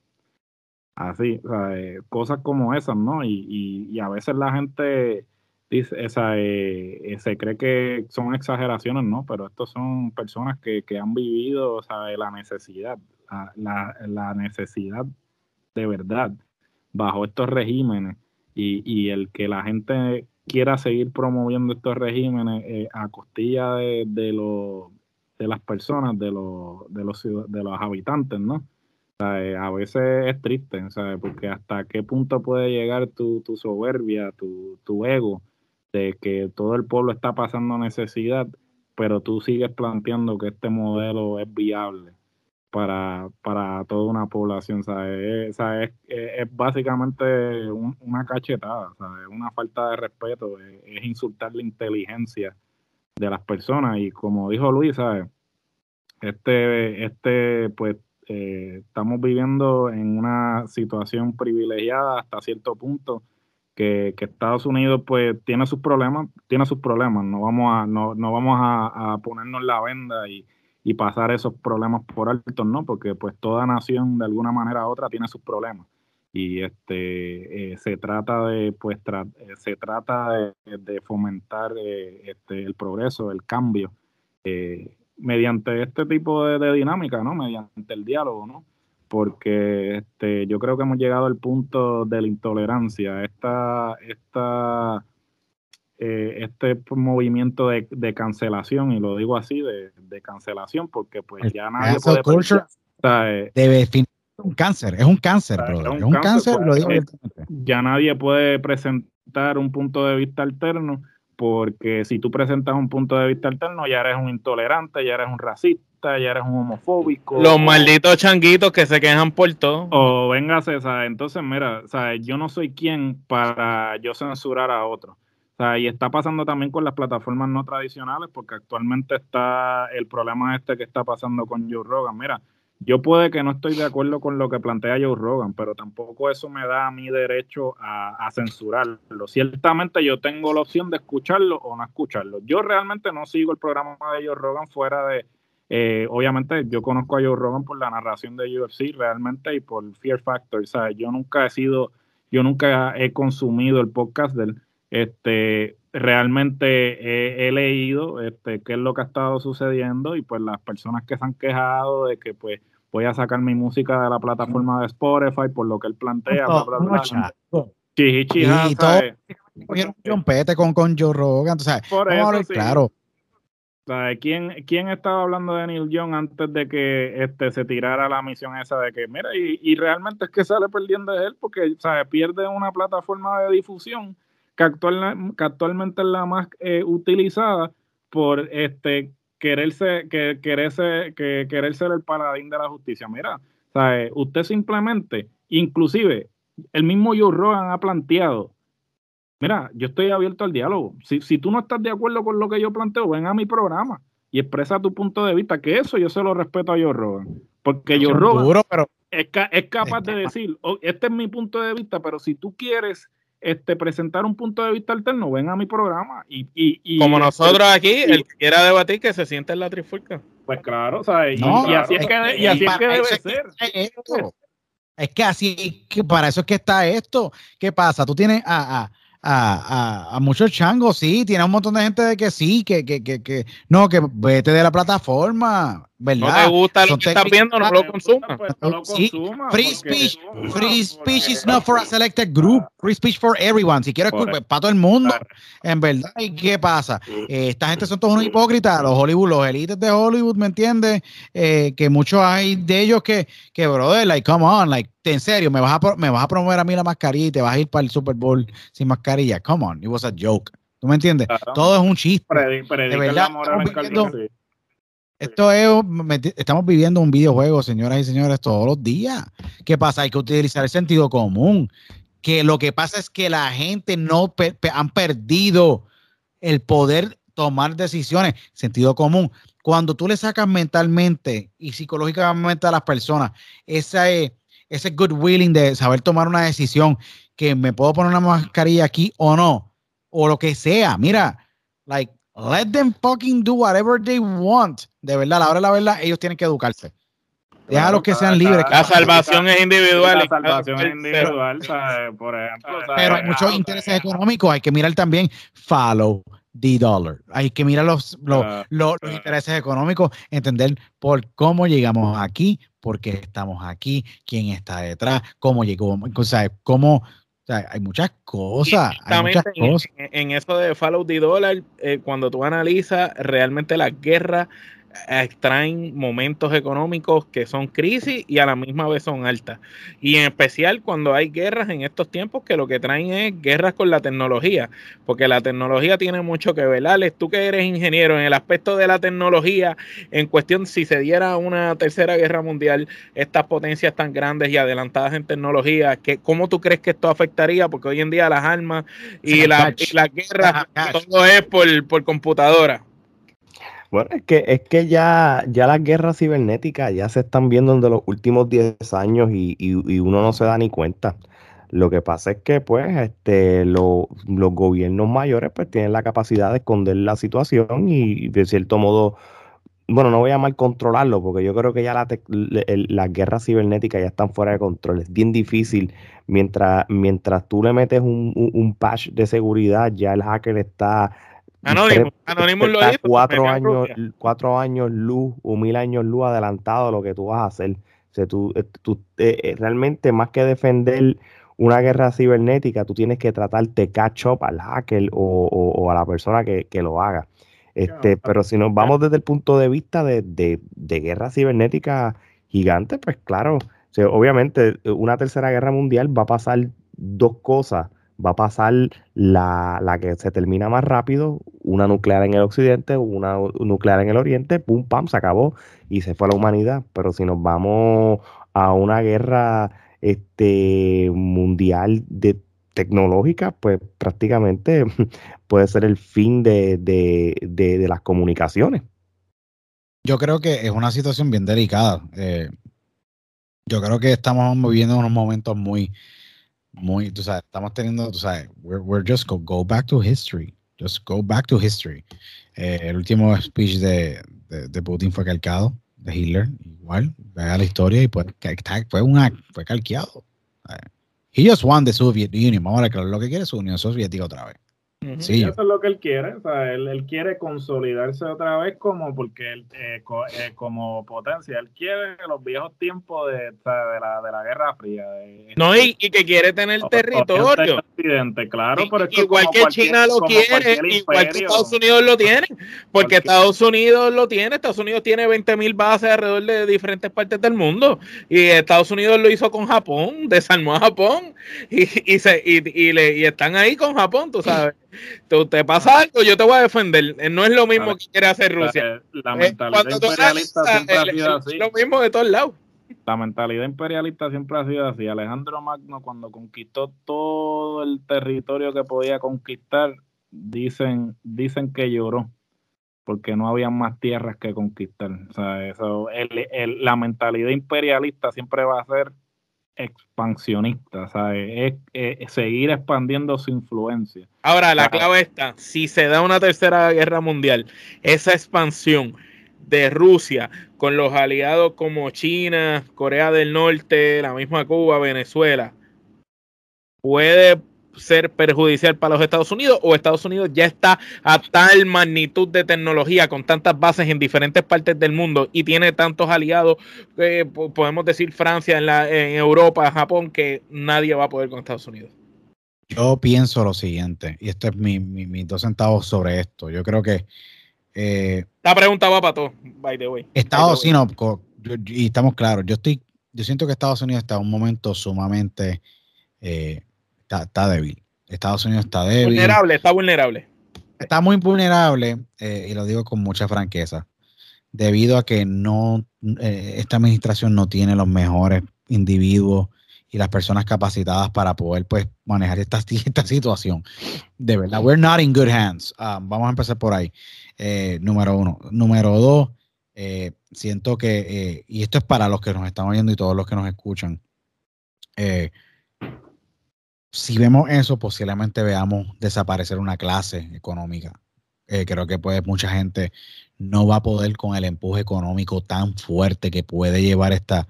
Así, eh, cosas como esas, ¿no? Y, y, a veces la gente dice, esa, eh, eh, se cree que son exageraciones, ¿no? Pero estos son personas que, que han vivido, o sea, la necesidad, la, la, la necesidad de verdad bajo estos regímenes y, y el que la gente quiera seguir promoviendo estos regímenes eh, a costilla de, de, los de las personas, de los, de los, de los habitantes, ¿no? Eh, a veces es triste, ¿sabes? Porque hasta qué punto puede llegar tu, tu soberbia, tu, tu ego, de que todo el pueblo está pasando necesidad, pero tú sigues planteando que este modelo es viable para, para toda una población, ¿sabes? Es, ¿sabes? Es, básicamente un- una cachetada, ¿sabes? Una falta de respeto, es, es insultar la inteligencia de las personas y como dijo Luis, ¿sabes? Este, este, pues, eh, estamos viviendo en una situación privilegiada hasta cierto punto que, que Estados Unidos pues tiene sus problemas, tiene sus problemas, no vamos a, no, no vamos a, a ponernos la venda y, y pasar esos problemas por alto, ¿no? Porque pues toda nación de alguna manera u otra tiene sus problemas y este eh, se trata de pues tra- eh, se trata de, de fomentar eh, este, el progreso, el cambio eh, mediante este tipo de, de dinámica, ¿no? Mediante el diálogo, ¿no? Porque este, yo creo que hemos llegado al punto de la intolerancia, esta, esta, este movimiento de, de cancelación, y lo digo así, de, de cancelación, porque pues El ya nadie puede culture. o sea, De definir un cáncer, es un cáncer, Claro, brother. es Es un cáncer, lo digo pues, abiertamente. ya nadie puede presentar un punto de vista alterno, porque si tú presentas un punto de vista alterno, ya eres un intolerante, ya eres un racista, ya eres un homofóbico. Los o- malditos changuitos que se quejan por todo. O véngase, ¿sabes? Entonces, mira, ¿sabes? yo no soy quien para yo censurar a otro. O sea, y está pasando también con las plataformas no tradicionales, porque actualmente está el problema este que está pasando con Joe Rogan. Mira, yo puede que no estoy de acuerdo con lo que plantea Joe Rogan, pero tampoco eso me da a mí derecho a, a censurarlo. Ciertamente yo tengo la opción de escucharlo o no escucharlo. Yo realmente no sigo el programa de Joe Rogan fuera de, eh, obviamente yo conozco a Joe Rogan por la narración de UFC realmente y por Fear Factor. ¿sabes? Yo nunca he sido, yo nunca he consumido el podcast del, este, realmente he, he leído este, qué es lo que ha estado sucediendo y pues las personas que se han quejado de que pues voy a sacar mi música de la plataforma de Spotify por lo que él plantea, bla, bla, No, bla. chija, Y todo-. Cogieron un trompete con, con Joe Rogan, sabes. Por eso hablar sí. claro. ¿Quién, ¿Quién estaba hablando de Neil Young antes de que este, se tirara la misión esa de que, mira, y, y realmente es que sale perdiendo de él porque ¿sabes? pierde una plataforma de difusión que, actual, que actualmente es la más eh, utilizada por este quererse, que, quererse, que querer ser el paladín de la justicia. Mira, ¿sabes? usted simplemente, inclusive, el mismo Joe Rogan ha planteado Mira, yo estoy abierto al diálogo. Si, si tú no estás de acuerdo con lo que yo planteo, ven a mi programa y expresa tu punto de vista, que eso yo se lo respeto a Joe Rogan. Porque Joe Rogan Duro, pero es, ca- es capaz de decir, "Oh, este es mi punto de vista, pero si tú quieres este, presentar un punto de vista alterno, ven a mi programa. Y, y, y- Como nosotros aquí, y- el que quiera debatir, que se siente en la trifulca. Pues claro. Y, No, y así es que, de- y así es que debe ser. es esto. Es que así, que para eso es que está esto. ¿Qué pasa? Tú tienes a, a, a, a, a muchos changos, sí, tiene un montón de gente de que sí, que, que, que, que no, que vete de la plataforma, ¿verdad? No te gusta lo que estás viendo, no lo consumas. Pues no lo Sí, consumas, Free speech, no, free speech is not for a selected group, free speech for everyone. Si quieres, Por para todo el mundo, en verdad. ¿Y qué pasa? Eh, esta gente son todos unos hipócritas, los Hollywood, los élites de Hollywood, ¿me entiendes? Eh, que muchos hay de ellos que, que, brother, like, come on, like, en serio, me vas, a, pro- me vas a promover a mí la mascarilla y te vas a ir para el Super Bowl sin mascarilla. Come on, it was a joke. ¿Tú me entiendes? Claro. Todo es un chiste. Predi- predica verdad, Esto es, estamos viviendo un videojuego, señoras y señores, todos los días. ¿Qué pasa? Hay que utilizar el sentido común. Que lo que pasa es que la gente no pe- pe- han perdido el poder tomar decisiones, sentido común. Cuando tú le sacas mentalmente y psicológicamente a las personas ese, ese good de saber tomar una decisión, que me puedo poner una mascarilla aquí o no, o lo que sea, mira, like, let them fucking do whatever they want. De verdad, la hora de la verdad, ellos tienen que educarse. Déjalos que sean libres. La salvación es individual. La salvación es individual, ¿sabes? Por ejemplo. ¿sabes? Pero hay muchos intereses económicos. Hay que mirar también follow the dollar. Hay que mirar los, los, los- los intereses económicos, entender por cómo llegamos aquí, por qué estamos aquí, quién está detrás, cómo llegó, o sea, cómo, o sea, hay muchas cosas, hay muchas en, cosas. en- en eso de Follow the Dollar, eh, cuando tú analizas realmente las guerras extraen momentos económicos que son crisis y a la misma vez son altas. Y en especial cuando hay guerras en estos tiempos que lo que traen es guerras con la tecnología, porque la tecnología tiene mucho que ver. Alex, tú que eres ingeniero en el aspecto de la tecnología, en cuestión si se diera una tercera guerra mundial, estas potencias tan grandes y adelantadas en tecnología, que, ¿cómo tú crees que esto afectaría? Porque hoy en día las armas y, la- y las guerras, todo es por, por computadora. Bueno, es que, es que ya, ya las guerras cibernéticas ya se están viendo en de los últimos 10 años y, y- y uno no se da ni cuenta. Lo que pasa es que, pues, este, lo- los gobiernos mayores pues tienen la capacidad de esconder la situación y, de cierto modo, bueno, no voy a mal controlarlo, porque yo creo que ya la las guerras cibernéticas ya están fuera de control. Es bien difícil. Mientras, mientras tú le metes un, un patch de seguridad, ya el hacker está Tres- Anonymous lo hizo, cuatro años, cuatro años luz o mil años luz adelantado a lo que tú vas a hacer. O sea, tú, eh, tú, eh, eh, realmente más que defender una guerra cibernética, tú tienes que tratar de catch up al hacker o, o- o a la persona que, que lo haga. Este, pero si nos vamos desde el punto de vista de, de, de guerra cibernética gigante, pues claro, o sea, obviamente una tercera guerra mundial va a pasar dos cosas. Va a pasar la, la que se termina más rápido, una nuclear en el occidente, una nuclear en el oriente, pum, pam, se acabó y se fue la humanidad. Pero si nos vamos a una guerra este, mundial de tecnológica, pues prácticamente puede ser el fin de, de- de- de las comunicaciones. Yo creo que es una situación bien delicada. Eh, yo creo que estamos viviendo unos momentos muy, muy, tú sabes, estamos teniendo, tú sabes, we're, we're just go, go back to history. Just go back to history. Eh, el último speech de, de, Putin fue calcado, de Hitler, igual, vea la historia y pues, fue, fue calqueado. Eh, He just won the Soviet Union. Vamos a ver, lo que quiere es Unión Soviética otra vez. Sí, yo- eso es lo que él quiere, o sea, él, él quiere consolidarse otra vez como porque él, eh, co- eh, como potencia, él quiere los viejos tiempos de, o sea, de, la, de la Guerra Fría. de- No, y, y que quiere tener o- territorio. Occidente, claro, I- pero igual que cualquier- China lo quiere, cualquier igual que. Estados Unidos lo tiene, porque Estados Unidos lo tiene, Estados Unidos tiene 20.000 bases alrededor de diferentes partes del mundo, y Estados Unidos lo hizo con Japón, desarmó a Japón, y, y, se, y, y le, y están ahí con Japón, tú sabes. Tú te pasa algo, yo te voy a defender. Eh, No es lo mismo Claro. que quiere hacer Rusia. La Eh, mentalidad cuando imperialista siempre ha sido así. lo mismo de todos lados. La mentalidad imperialista siempre ha sido así. Alejandro Magno, cuando conquistó todo el territorio que podía conquistar, dicen, dicen que lloró porque no había más tierras que conquistar. O sea, eso, el- el- la mentalidad imperialista siempre va a ser expansionista, o sea, es, es seguir expandiendo su influencia. Ahora, la Ajá. clave está, si se da una tercera guerra mundial, esa expansión de Rusia con los aliados como China, Corea del Norte, la misma Cuba, Venezuela, puede ser perjudicial para los Estados Unidos o Estados Unidos ya está a tal magnitud de tecnología con tantas bases en diferentes partes del mundo y tiene tantos aliados, eh, podemos decir Francia en, la, en Europa, Japón, que nadie va a poder con Estados Unidos. Yo pienso lo siguiente, y este es mi, mis dos centavos sobre esto. Yo creo que. Eh, la pregunta va para todos, by the way. Estados Unidos, y estamos claros, yo estoy, yo siento que Estados Unidos está en un momento sumamente eh, está, débil. Estados Unidos está débil. Vulnerable, está vulnerable. Está muy vulnerable, eh, y lo digo con mucha franqueza, debido a que no, esta administración no tiene los mejores individuos y las personas capacitadas para poder pues manejar esta, esta situación. De verdad, we're not in good hands. Ah, vamos a empezar por ahí. Eh, número uno. Número dos, eh, siento que, eh, y esto es para los que nos están oyendo y todos los que nos escuchan, si vemos eso, posiblemente veamos desaparecer una clase económica. creo que pues mucha gente no va a poder con el empuje económico tan fuerte que puede llevar esta,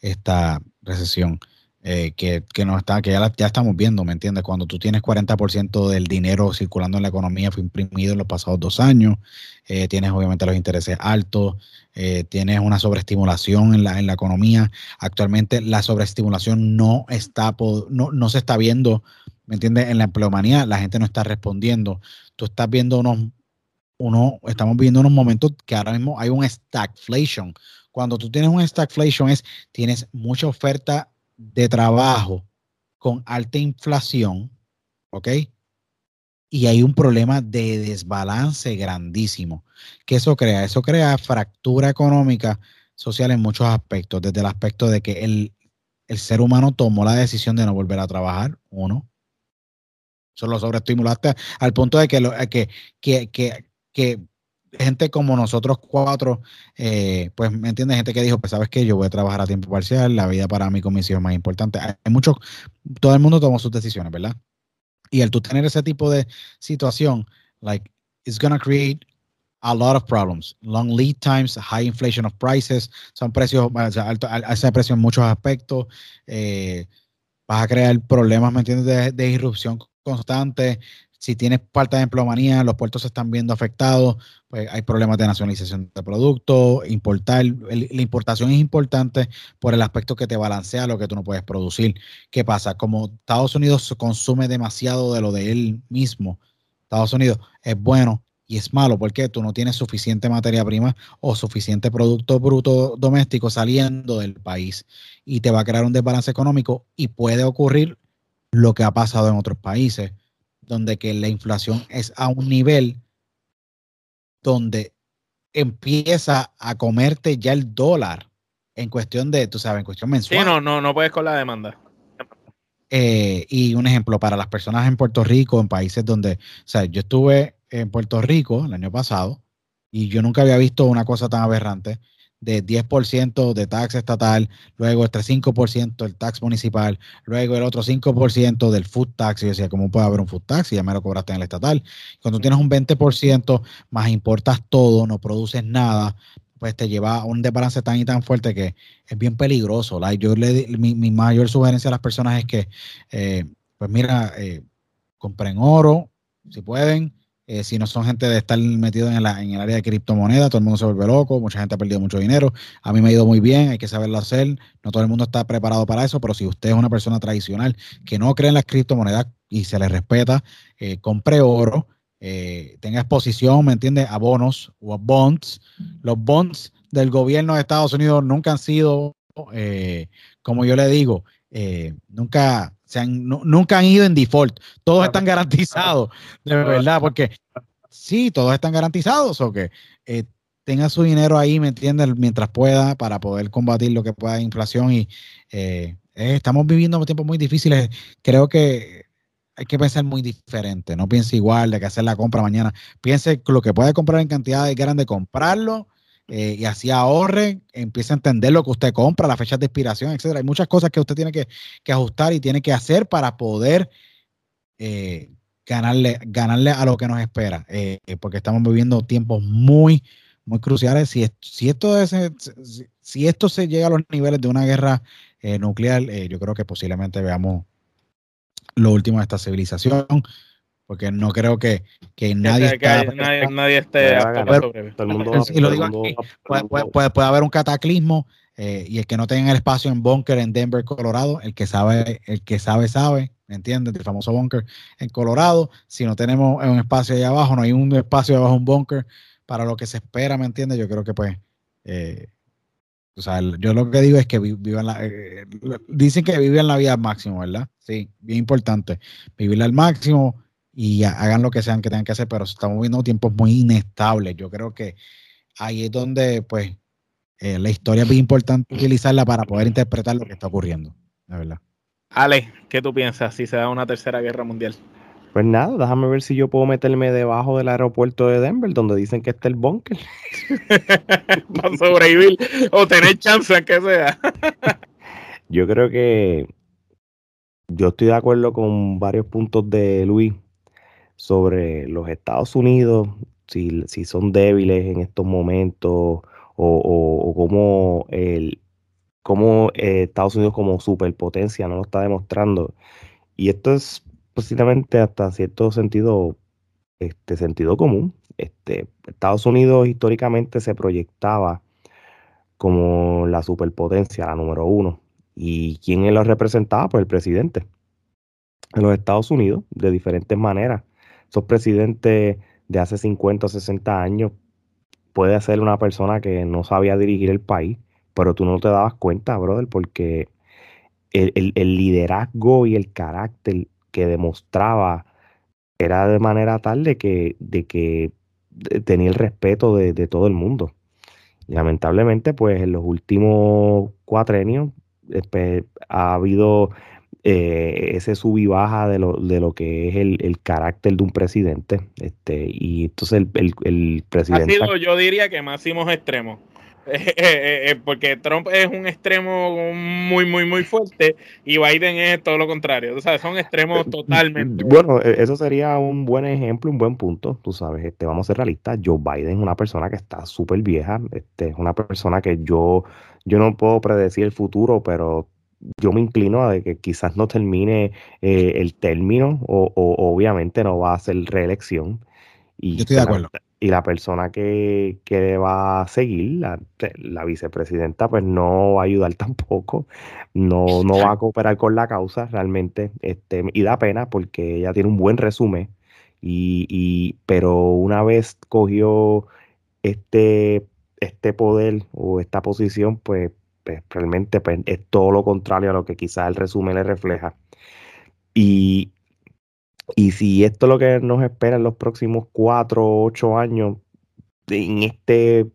esta recesión. Eh, que, que, no está, que ya, ya estamos viendo, ¿me entiendes? Cuando tú tienes 40% del dinero circulando en la economía fue imprimido en los pasados dos años, eh, tienes obviamente los intereses altos, eh, tienes una sobreestimulación en la, en la economía. Actualmente la sobreestimulación no está, no, no se está viendo, ¿me entiendes? En la empleomanía la gente no está respondiendo. Tú estás viendo unos, uno, estamos viendo unos momentos que ahora mismo hay un stagflation. Cuando tú tienes un stagflation es, tienes mucha oferta de trabajo con alta inflación, ¿ok? Y hay un problema de desbalance grandísimo. ¿Qué eso crea? Eso crea fractura económica social en muchos aspectos, desde el aspecto de que el, ser humano tomó la decisión de no volver a trabajar, uno. Solo sobreestimulaste al punto de que, lo, que, que, que, que gente como nosotros cuatro, eh, pues, ¿me entiendes? Gente que dijo, pues, ¿sabes qué? Yo voy a trabajar a tiempo parcial, la vida para mí con mis hijos es más importante. Hay muchos, todo el mundo tomó sus decisiones, ¿verdad? Y el tú tener ese tipo de situación, like, it's gonna create a lot of problems. Long lead times, high inflation of prices, son precios, o sea, alto, precio en muchos aspectos. Eh, vas a crear problemas, ¿me entiendes? De, de irrupción constante, si tienes falta de empleomanía, los puertos se están viendo afectados, pues hay problemas de nacionalización de productos, importar, la importación es importante por el aspecto que te balancea lo que tú no puedes producir. ¿Qué pasa? Como Estados Unidos consume demasiado de lo de él mismo, Estados Unidos es bueno y es malo porque tú no tienes suficiente materia prima o suficiente producto bruto doméstico saliendo del país y te va a crear un desbalance económico y puede ocurrir lo que ha pasado en otros países donde que la inflación es a un nivel donde empieza a comerte ya el dólar en cuestión de, tú sabes, en cuestión mensual. Sí, no, no, no puedes con la demanda. Eh, y un ejemplo para las personas en Puerto Rico, en países donde, o sea, yo estuve en Puerto Rico el año pasado y yo nunca había visto una cosa tan aberrante de 10% de tax estatal, luego este 5% del tax municipal, luego el otro 5% del food tax. Y yo decía, ¿cómo puede haber un food tax si ya me lo cobraste en el estatal? Cuando tienes un 20% más importas todo, no produces nada, pues te lleva a un desbalance tan y tan fuerte que es bien peligroso. Yo le, mi, mi, mayor sugerencia a las personas es que, eh, pues mira, eh, compren oro, si pueden, eh, si no son gente de estar metido en, el área de criptomonedas, todo el mundo se vuelve loco, mucha gente ha perdido mucho dinero. A mí me ha ido muy bien, hay que saberlo hacer. No todo el mundo está preparado para eso, pero si usted es una persona tradicional que no cree en las criptomonedas y se le respeta, eh, compre oro, eh, tenga exposición, ¿me entiende? A bonos o a bonds. Los bonds del gobierno de Estados Unidos nunca han sido, como yo le digo, nunca se han, nunca han ido en default. Todos están garantizados, de verdad, porque sí, todos están garantizados o que eh, tenga su dinero ahí, ¿me entiendes? Mientras pueda para poder combatir lo que pueda de inflación y eh, eh, estamos viviendo tiempos muy difíciles. Creo que hay que pensar muy diferente. No piense igual de que hacer la compra mañana. Piense lo que puede comprar en cantidades grandes, comprarlo eh, y así ahorre, empiece a entender lo que usted compra, las fechas de expiración, etcétera. Hay muchas cosas que usted tiene que, ajustar y tiene que hacer para poder eh, ganarle, ganarle a lo que nos espera, eh, porque estamos viviendo tiempos muy, muy cruciales. Si, si, esto es, si esto se llega a los niveles de una guerra nuclear, yo creo que posiblemente veamos lo último de esta civilización, porque no creo que, que nadie, Que está- nadie, nadie esté Nadie va a apto ganar. para sobrevivir. Todo el mundo Pero sí, lo todo el digo aquí, puede, puede- puede- puede haber un cataclismo eh, y el que no tenga el espacio en búnker en Denver, Colorado, el que sabe, el que sabe, sabe, ¿me entiendes? El famoso búnker en Colorado. Si no tenemos un espacio ahí abajo, no hay un espacio abajo, un búnker para lo que se espera, ¿me entiendes? Yo creo que pues, eh, o sea, yo lo que digo es que vi- vivan la, eh, dicen que viven la vida al máximo, ¿verdad? Sí, bien importante, vivirla al máximo y ha- hagan lo que sean que tengan que hacer, pero estamos viviendo tiempos muy inestables. Yo creo que ahí es donde, pues, eh, la historia es bien importante utilizarla para poder interpretar lo que está ocurriendo, de verdad. Ale, ¿qué tú piensas si se da una tercera guerra mundial? Pues nada, déjame ver si yo puedo meterme debajo del aeropuerto de Denver, donde dicen que está el búnker. Para sobrevivir o tener chance, aunque sea. Yo creo que yo estoy de acuerdo con varios puntos de Luis sobre los Estados Unidos, si, si son débiles en estos momentos o, o- cómo, el, cómo eh, Estados Unidos como superpotencia no lo está demostrando. Y esto es posiblemente hasta cierto sentido, este, sentido común. Este, Estados Unidos históricamente se proyectaba como la superpotencia, la número uno. ¿Y quién lo representaba? Pues el presidente de los Estados Unidos, de diferentes maneras. Esos presidentes de hace 50 o 60 años puede ser una persona que no sabía dirigir el país, pero tú no te dabas cuenta, brother, porque el, el- liderazgo y el carácter que demostraba era de manera tal de que, de que de- tenía el respeto de, de todo el mundo. Lamentablemente, pues en los últimos cuatrenios este, ha habido eh, ese sub y baja de lo, de lo que es el, el carácter de un presidente. Este, y entonces el, el- el Ha presidente... sido, yo diría que máximos extremos. Eh, eh, eh, porque Trump es un extremo muy, muy, muy fuerte y Biden es todo lo contrario. O sea, son extremos totalmente. Bueno, e- eso sería un buen ejemplo, un buen punto, tú sabes, este, vamos a ser realistas, Joe Biden es una persona que está súper vieja, este, es una persona que yo, yo no puedo predecir el futuro, pero yo me inclino a de que quizás no termine eh, el término o, o obviamente no va a hacer reelección. Y, Yo estoy de la- acuerdo. y la persona que, que va a seguir, la, la vicepresidenta, pues no va a ayudar tampoco, no, no va a cooperar con la causa realmente, este, y da pena porque ella tiene un buen resumen, y, y- pero una vez cogió este, este poder o esta posición, pues, pues, realmente pues, es todo lo contrario a lo que quizás el resumen le refleja. Y, y si esto es lo que nos espera en los próximos cuatro o ocho años, en este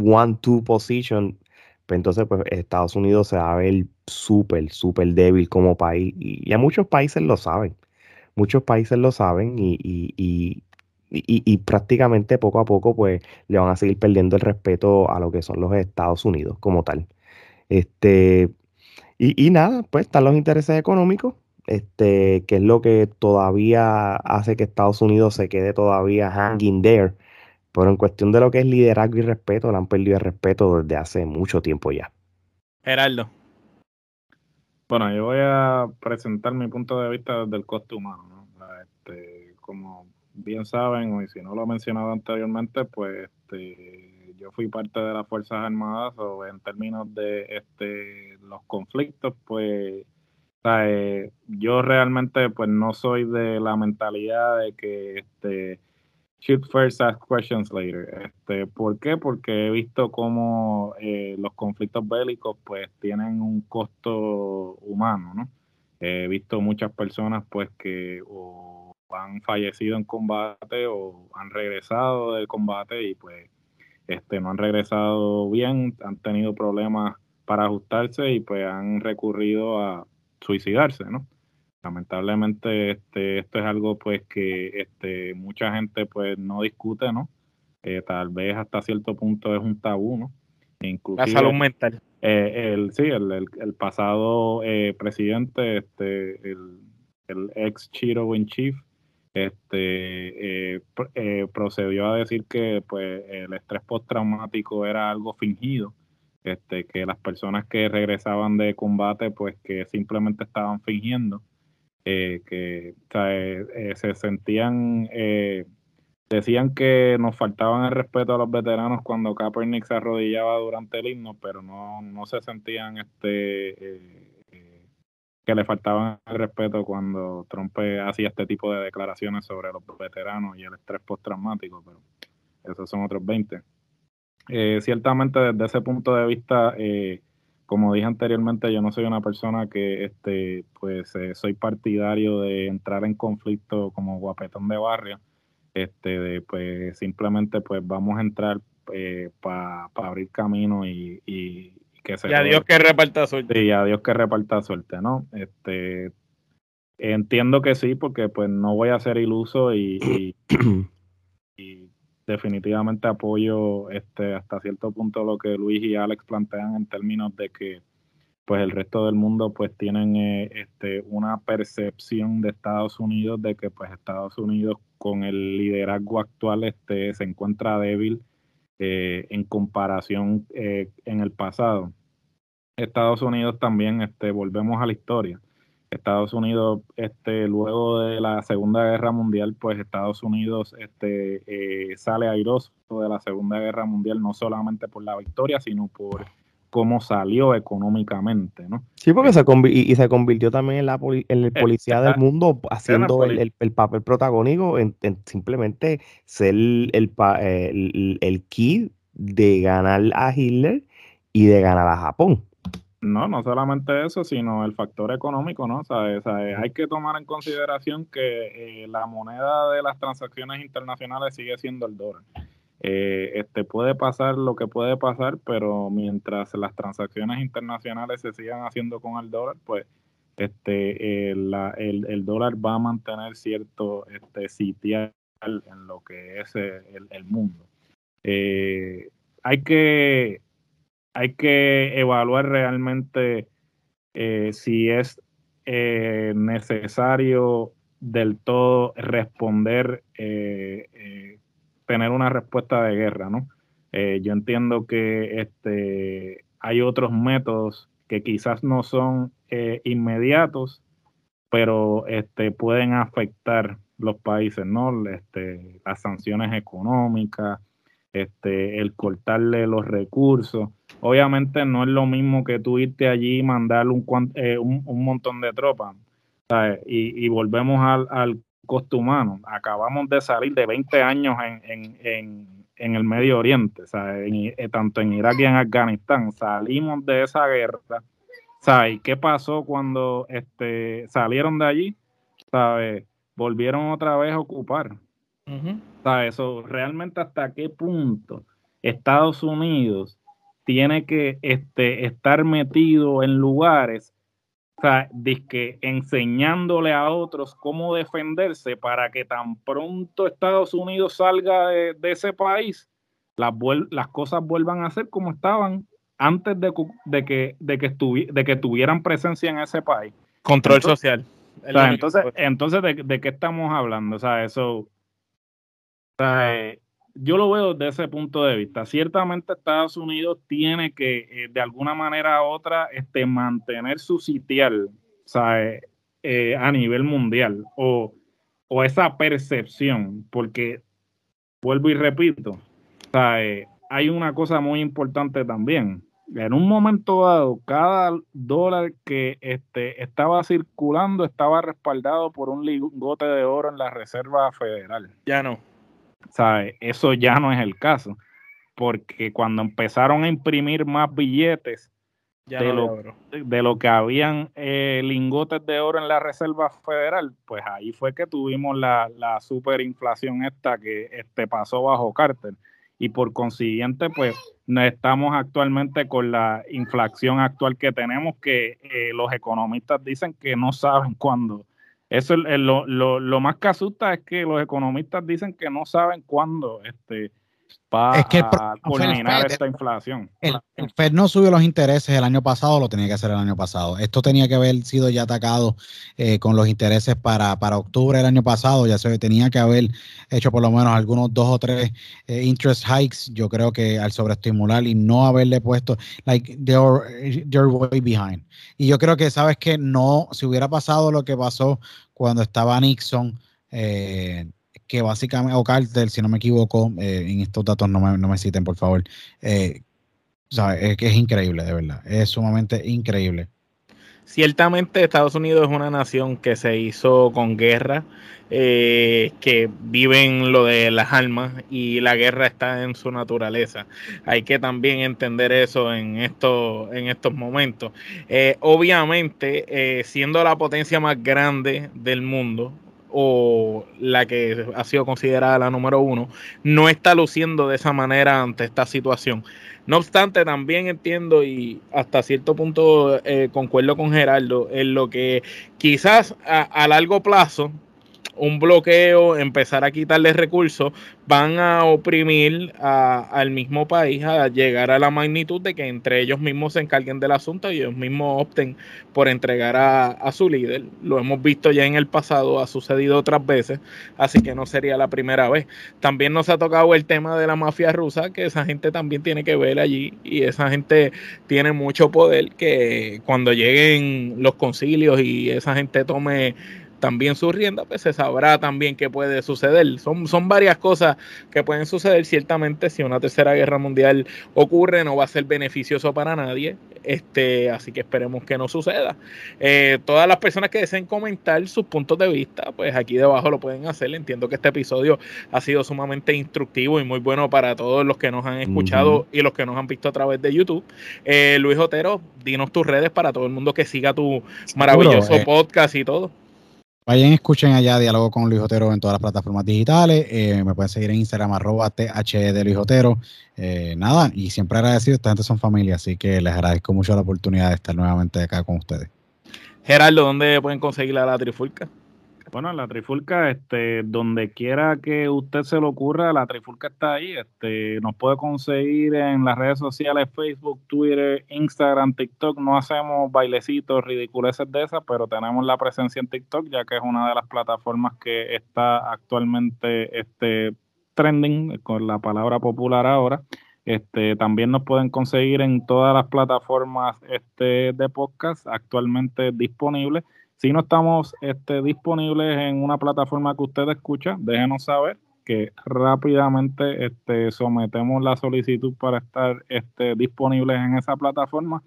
one-two position, pues entonces pues, Estados Unidos se va a ver súper, súper débil como país. Y ya muchos países lo saben. Muchos países lo saben y, y, y, y- prácticamente poco a poco pues le van a seguir perdiendo el respeto a lo que son los Estados Unidos como tal. Este, y, y nada, pues están los intereses económicos, este, que es lo que todavía hace que Estados Unidos se quede todavía hanging there. Pero en cuestión de lo que es liderazgo y respeto, le han perdido el respeto desde hace mucho tiempo ya. Gerardo. Bueno, yo voy a presentar mi punto de vista desde el coste humano. ¿no? Este, como bien saben, y si no lo he mencionado anteriormente, pues este, yo fui parte de las Fuerzas Armadas o en términos de este, los conflictos, pues eh, yo realmente pues no soy de la mentalidad de que este, shoot first, ask questions later. Este, ¿Por qué? Porque he visto cómo eh, los conflictos bélicos pues tienen un costo humano, ¿no? He visto muchas personas pues que o han fallecido en combate o han regresado del combate y pues este, no han regresado bien, han tenido problemas para ajustarse y pues han recurrido a suicidarse, ¿no? Lamentablemente este, esto es algo pues que este, mucha gente pues no discute, ¿no? Eh, tal vez hasta cierto punto es un tabú, ¿no? La Inclusive, salud mental. eh, el, sí, el, el, el pasado eh, presidente, este, el, el ex Chiro in Chief, este, eh, eh, procedió a decir que pues, el estrés postraumático era algo fingido, este, que las personas que regresaban de combate, pues que simplemente estaban fingiendo. eh, que se sentían, decían que nos faltaban el respeto a los veteranos cuando Kaepernick se arrodillaba durante el himno, pero no, no se sentían este que le faltaban el respeto cuando Trump hacía este tipo de declaraciones sobre los veteranos y el estrés postraumático, pero esos son otros 20. Eh, ciertamente desde ese punto de vista, eh, como dije anteriormente, yo no soy una persona que este, pues eh, soy partidario de entrar en conflicto como guapetón de barrio. Este, de, pues simplemente pues vamos a entrar para abrir camino y, y a Dios que reparta suerte. Sí, a Dios que reparta suerte, ¿no? Este, entiendo que sí, porque pues no voy a ser iluso y, y, definitivamente apoyo este, hasta cierto punto lo que Luis y Alex plantean en términos de que pues el resto del mundo pues tienen eh, este, una percepción de Estados Unidos de que pues Estados Unidos con el liderazgo actual este, se encuentra débil eh, en comparación eh, en el pasado. Estados Unidos también, este, volvemos a la historia. Estados Unidos, este, luego de la Segunda Guerra Mundial, pues Estados Unidos este, eh, sale airoso de la Segunda Guerra Mundial, no solamente por la victoria, sino por cómo salió económicamente, ¿no? Sí, porque se, y, se convirtió también en, la en el policía del mundo, haciendo el, el, papel protagónico en, simplemente ser el, el, el key de ganar a Hitler y de ganar a Japón. No, no solamente eso, sino el factor económico, ¿no? hay que tomar en consideración que eh, la moneda de las transacciones internacionales sigue siendo el dólar. Eh, este puede pasar lo que puede pasar, pero mientras las transacciones internacionales se sigan haciendo con el dólar, pues este el, el, dólar va a mantener cierto este sitial en lo que es el, el mundo. Eh, hay que hay que evaluar realmente eh, si es eh, necesario del todo responder, eh, tener una respuesta de guerra, ¿no? yo entiendo que este, hay otros métodos que quizás no son inmediatos, pero este, pueden afectar los países, ¿no? Este, las sanciones económicas, este, el cortarle los recursos. Obviamente no es lo mismo que tú irte allí y mandar un, eh, un, montón de tropas. Y, volvemos al, al, costo humano. Acabamos de salir de 20 años en, en, en, el Medio Oriente, eh, tanto en Irak y en Afganistán. Salimos de esa guerra. ¿Y qué pasó cuando este, salieron de allí? ¿Sabes? Volvieron otra vez a ocupar. Eso, realmente hasta qué punto Estados Unidos tiene que este, estar metido en lugares, o sea, que enseñándole a otros cómo defenderse para que tan pronto Estados Unidos salga de, ese país, las, las cosas vuelvan a ser como estaban antes de, que, de, que de que tuvieran presencia en ese país. Control social. entonces, entonces ¿de, ¿de, qué estamos hablando? O sea, eso eh, yo lo veo desde ese punto de vista. Ciertamente Estados Unidos tiene que, eh, de alguna manera u otra, este, mantener su sitial eh, a nivel mundial o, esa percepción, porque vuelvo y repito, hay una cosa muy importante también. En un momento dado, cada dólar que este, estaba circulando estaba respaldado por un lingote de oro en la Reserva Federal. Ya no. Eso ya no es el caso, porque cuando empezaron a imprimir más billetes de, lo, de, lo, que habían eh, lingotes de oro en la Reserva Federal, pues ahí fue que tuvimos la, la superinflación esta que este, pasó bajo Carter. Y por consiguiente, pues estamos actualmente con la inflación actual que tenemos, que eh, los economistas dicen que no saben cuándo eso es lo, lo, lo, más que asusta es que los economistas dicen que no saben cuándo este, para Es que culminar esta inflación. El, el Fed no subió los intereses el año pasado, lo tenía que hacer el año pasado. Esto tenía que haber sido ya atacado eh, con los intereses para, para octubre del año pasado. Ya se tenía que haber hecho por lo menos algunos dos o tres eh, interest hikes. Yo creo que al sobreestimular y no haberle puesto, like, they're, they're way behind. Y yo creo que, sabes que no, si hubiera pasado lo que pasó cuando estaba Nixon, eh, que básicamente, o Carter, si no me equivoco, eh, en estos datos no me, no me citen, por favor. Eh, ¿sabes? Es que es increíble, de verdad. Es sumamente increíble. Ciertamente Estados Unidos es una nación que se hizo con guerra, eh, que viven lo de las armas y la guerra está en su naturaleza. Hay que también entender eso en, esto, en estos momentos. Eh, obviamente, siendo la potencia más grande del mundo, o la que ha sido considerada la número uno, no está luciendo de esa manera ante esta situación. No obstante, también entiendo y hasta cierto punto eh, concuerdo con Gerardo en lo que quizás a, a largo plazo un bloqueo, empezar a quitarle recursos, van a oprimir a- al mismo país a llegar a la magnitud de que entre ellos mismos se encarguen del asunto y ellos mismos opten por entregar a, a su líder. Lo hemos visto ya en el pasado, ha sucedido otras veces, así que no sería la primera vez. También nos ha tocado el tema de la mafia rusa, que esa gente también tiene que ver allí y esa gente tiene mucho poder que cuando lleguen los concilios y esa gente tome también su rienda, pues se sabrá también qué puede suceder. Son, son varias cosas que pueden suceder. Ciertamente, si una tercera guerra mundial ocurre, no va a ser beneficioso para nadie. Este, así que esperemos que no suceda. Eh, todas las personas que deseen comentar sus puntos de vista, pues aquí debajo lo pueden hacer. Entiendo que este episodio ha sido sumamente instructivo y muy bueno para todos los que nos han escuchado y los que nos han visto a través de YouTube. Eh, Luis Otero, dinos tus redes para todo el mundo que siga tu maravilloso eh. podcast y todo. Vayan, escuchen allá Diálogo con Luis Otero en todas las plataformas digitales. Eh, me pueden seguir en Instagram, arroba TH de Luis Otero. Eh, nada, y siempre agradecido. Esta gente son familia, así que les agradezco mucho la oportunidad de estar nuevamente acá con ustedes. Gerardo, ¿dónde pueden conseguir la trifulca? Bueno, la trifulca, este, donde quiera que usted se le ocurra, la trifulca está ahí. Este, nos puede conseguir en las redes sociales, Facebook, Twitter, Instagram, TikTok. No hacemos bailecitos, ridiculeces de esas, pero tenemos la presencia en TikTok, ya que es una de las plataformas que está actualmente este, trending, con la palabra popular ahora. Este, también nos pueden conseguir en todas las plataformas este, de podcast actualmente disponibles. Si no estamos este, disponibles en una plataforma que usted escucha, déjenos saber que rápidamente este, sometemos la solicitud para estar este, disponibles en esa plataforma.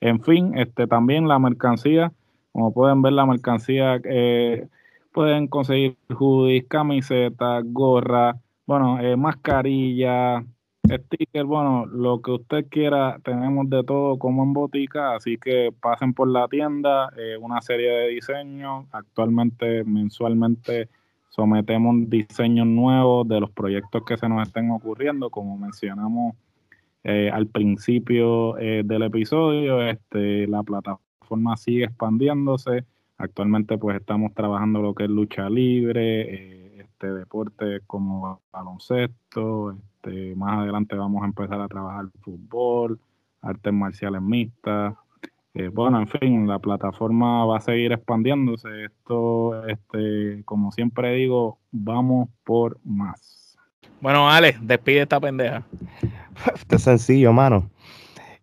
En fin, este, también la mercancía, como pueden ver, la mercancía eh, pueden conseguir hoodies, camisetas, gorra, bueno, eh, mascarilla, sticker, bueno, lo que usted quiera, tenemos de todo como en botica, así que pasen por la tienda, eh, una serie de diseños, actualmente mensualmente sometemos diseños nuevos de los proyectos que se nos estén ocurriendo, como mencionamos eh, al principio eh, del episodio, este, la plataforma sigue expandiéndose, actualmente pues estamos trabajando lo que es lucha libre, eh, este deporte como baloncesto, este, más adelante vamos a empezar a trabajar fútbol, artes marciales mixtas. Eh, bueno, en fin, la plataforma va a seguir expandiéndose. Esto, este, como siempre digo, vamos por más. Bueno, Ale, despide esta pendeja. Esto es sencillo, mano.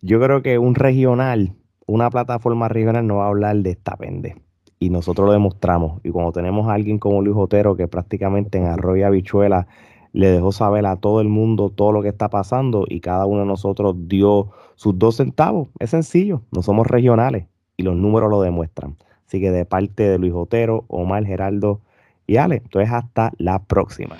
Yo creo que un regional, una plataforma regional no va a hablar de esta pende. Y nosotros lo demostramos. Y cuando tenemos a alguien como Luis Otero, que prácticamente en Arroyo Habichuela le dejó saber a todo el mundo todo lo que está pasando y cada uno de nosotros dio sus dos centavos. Es sencillo, no somos regionales y los números lo demuestran. Así que de parte de Luis Otero, Omar, Geraldo y Ale, entonces hasta la próxima.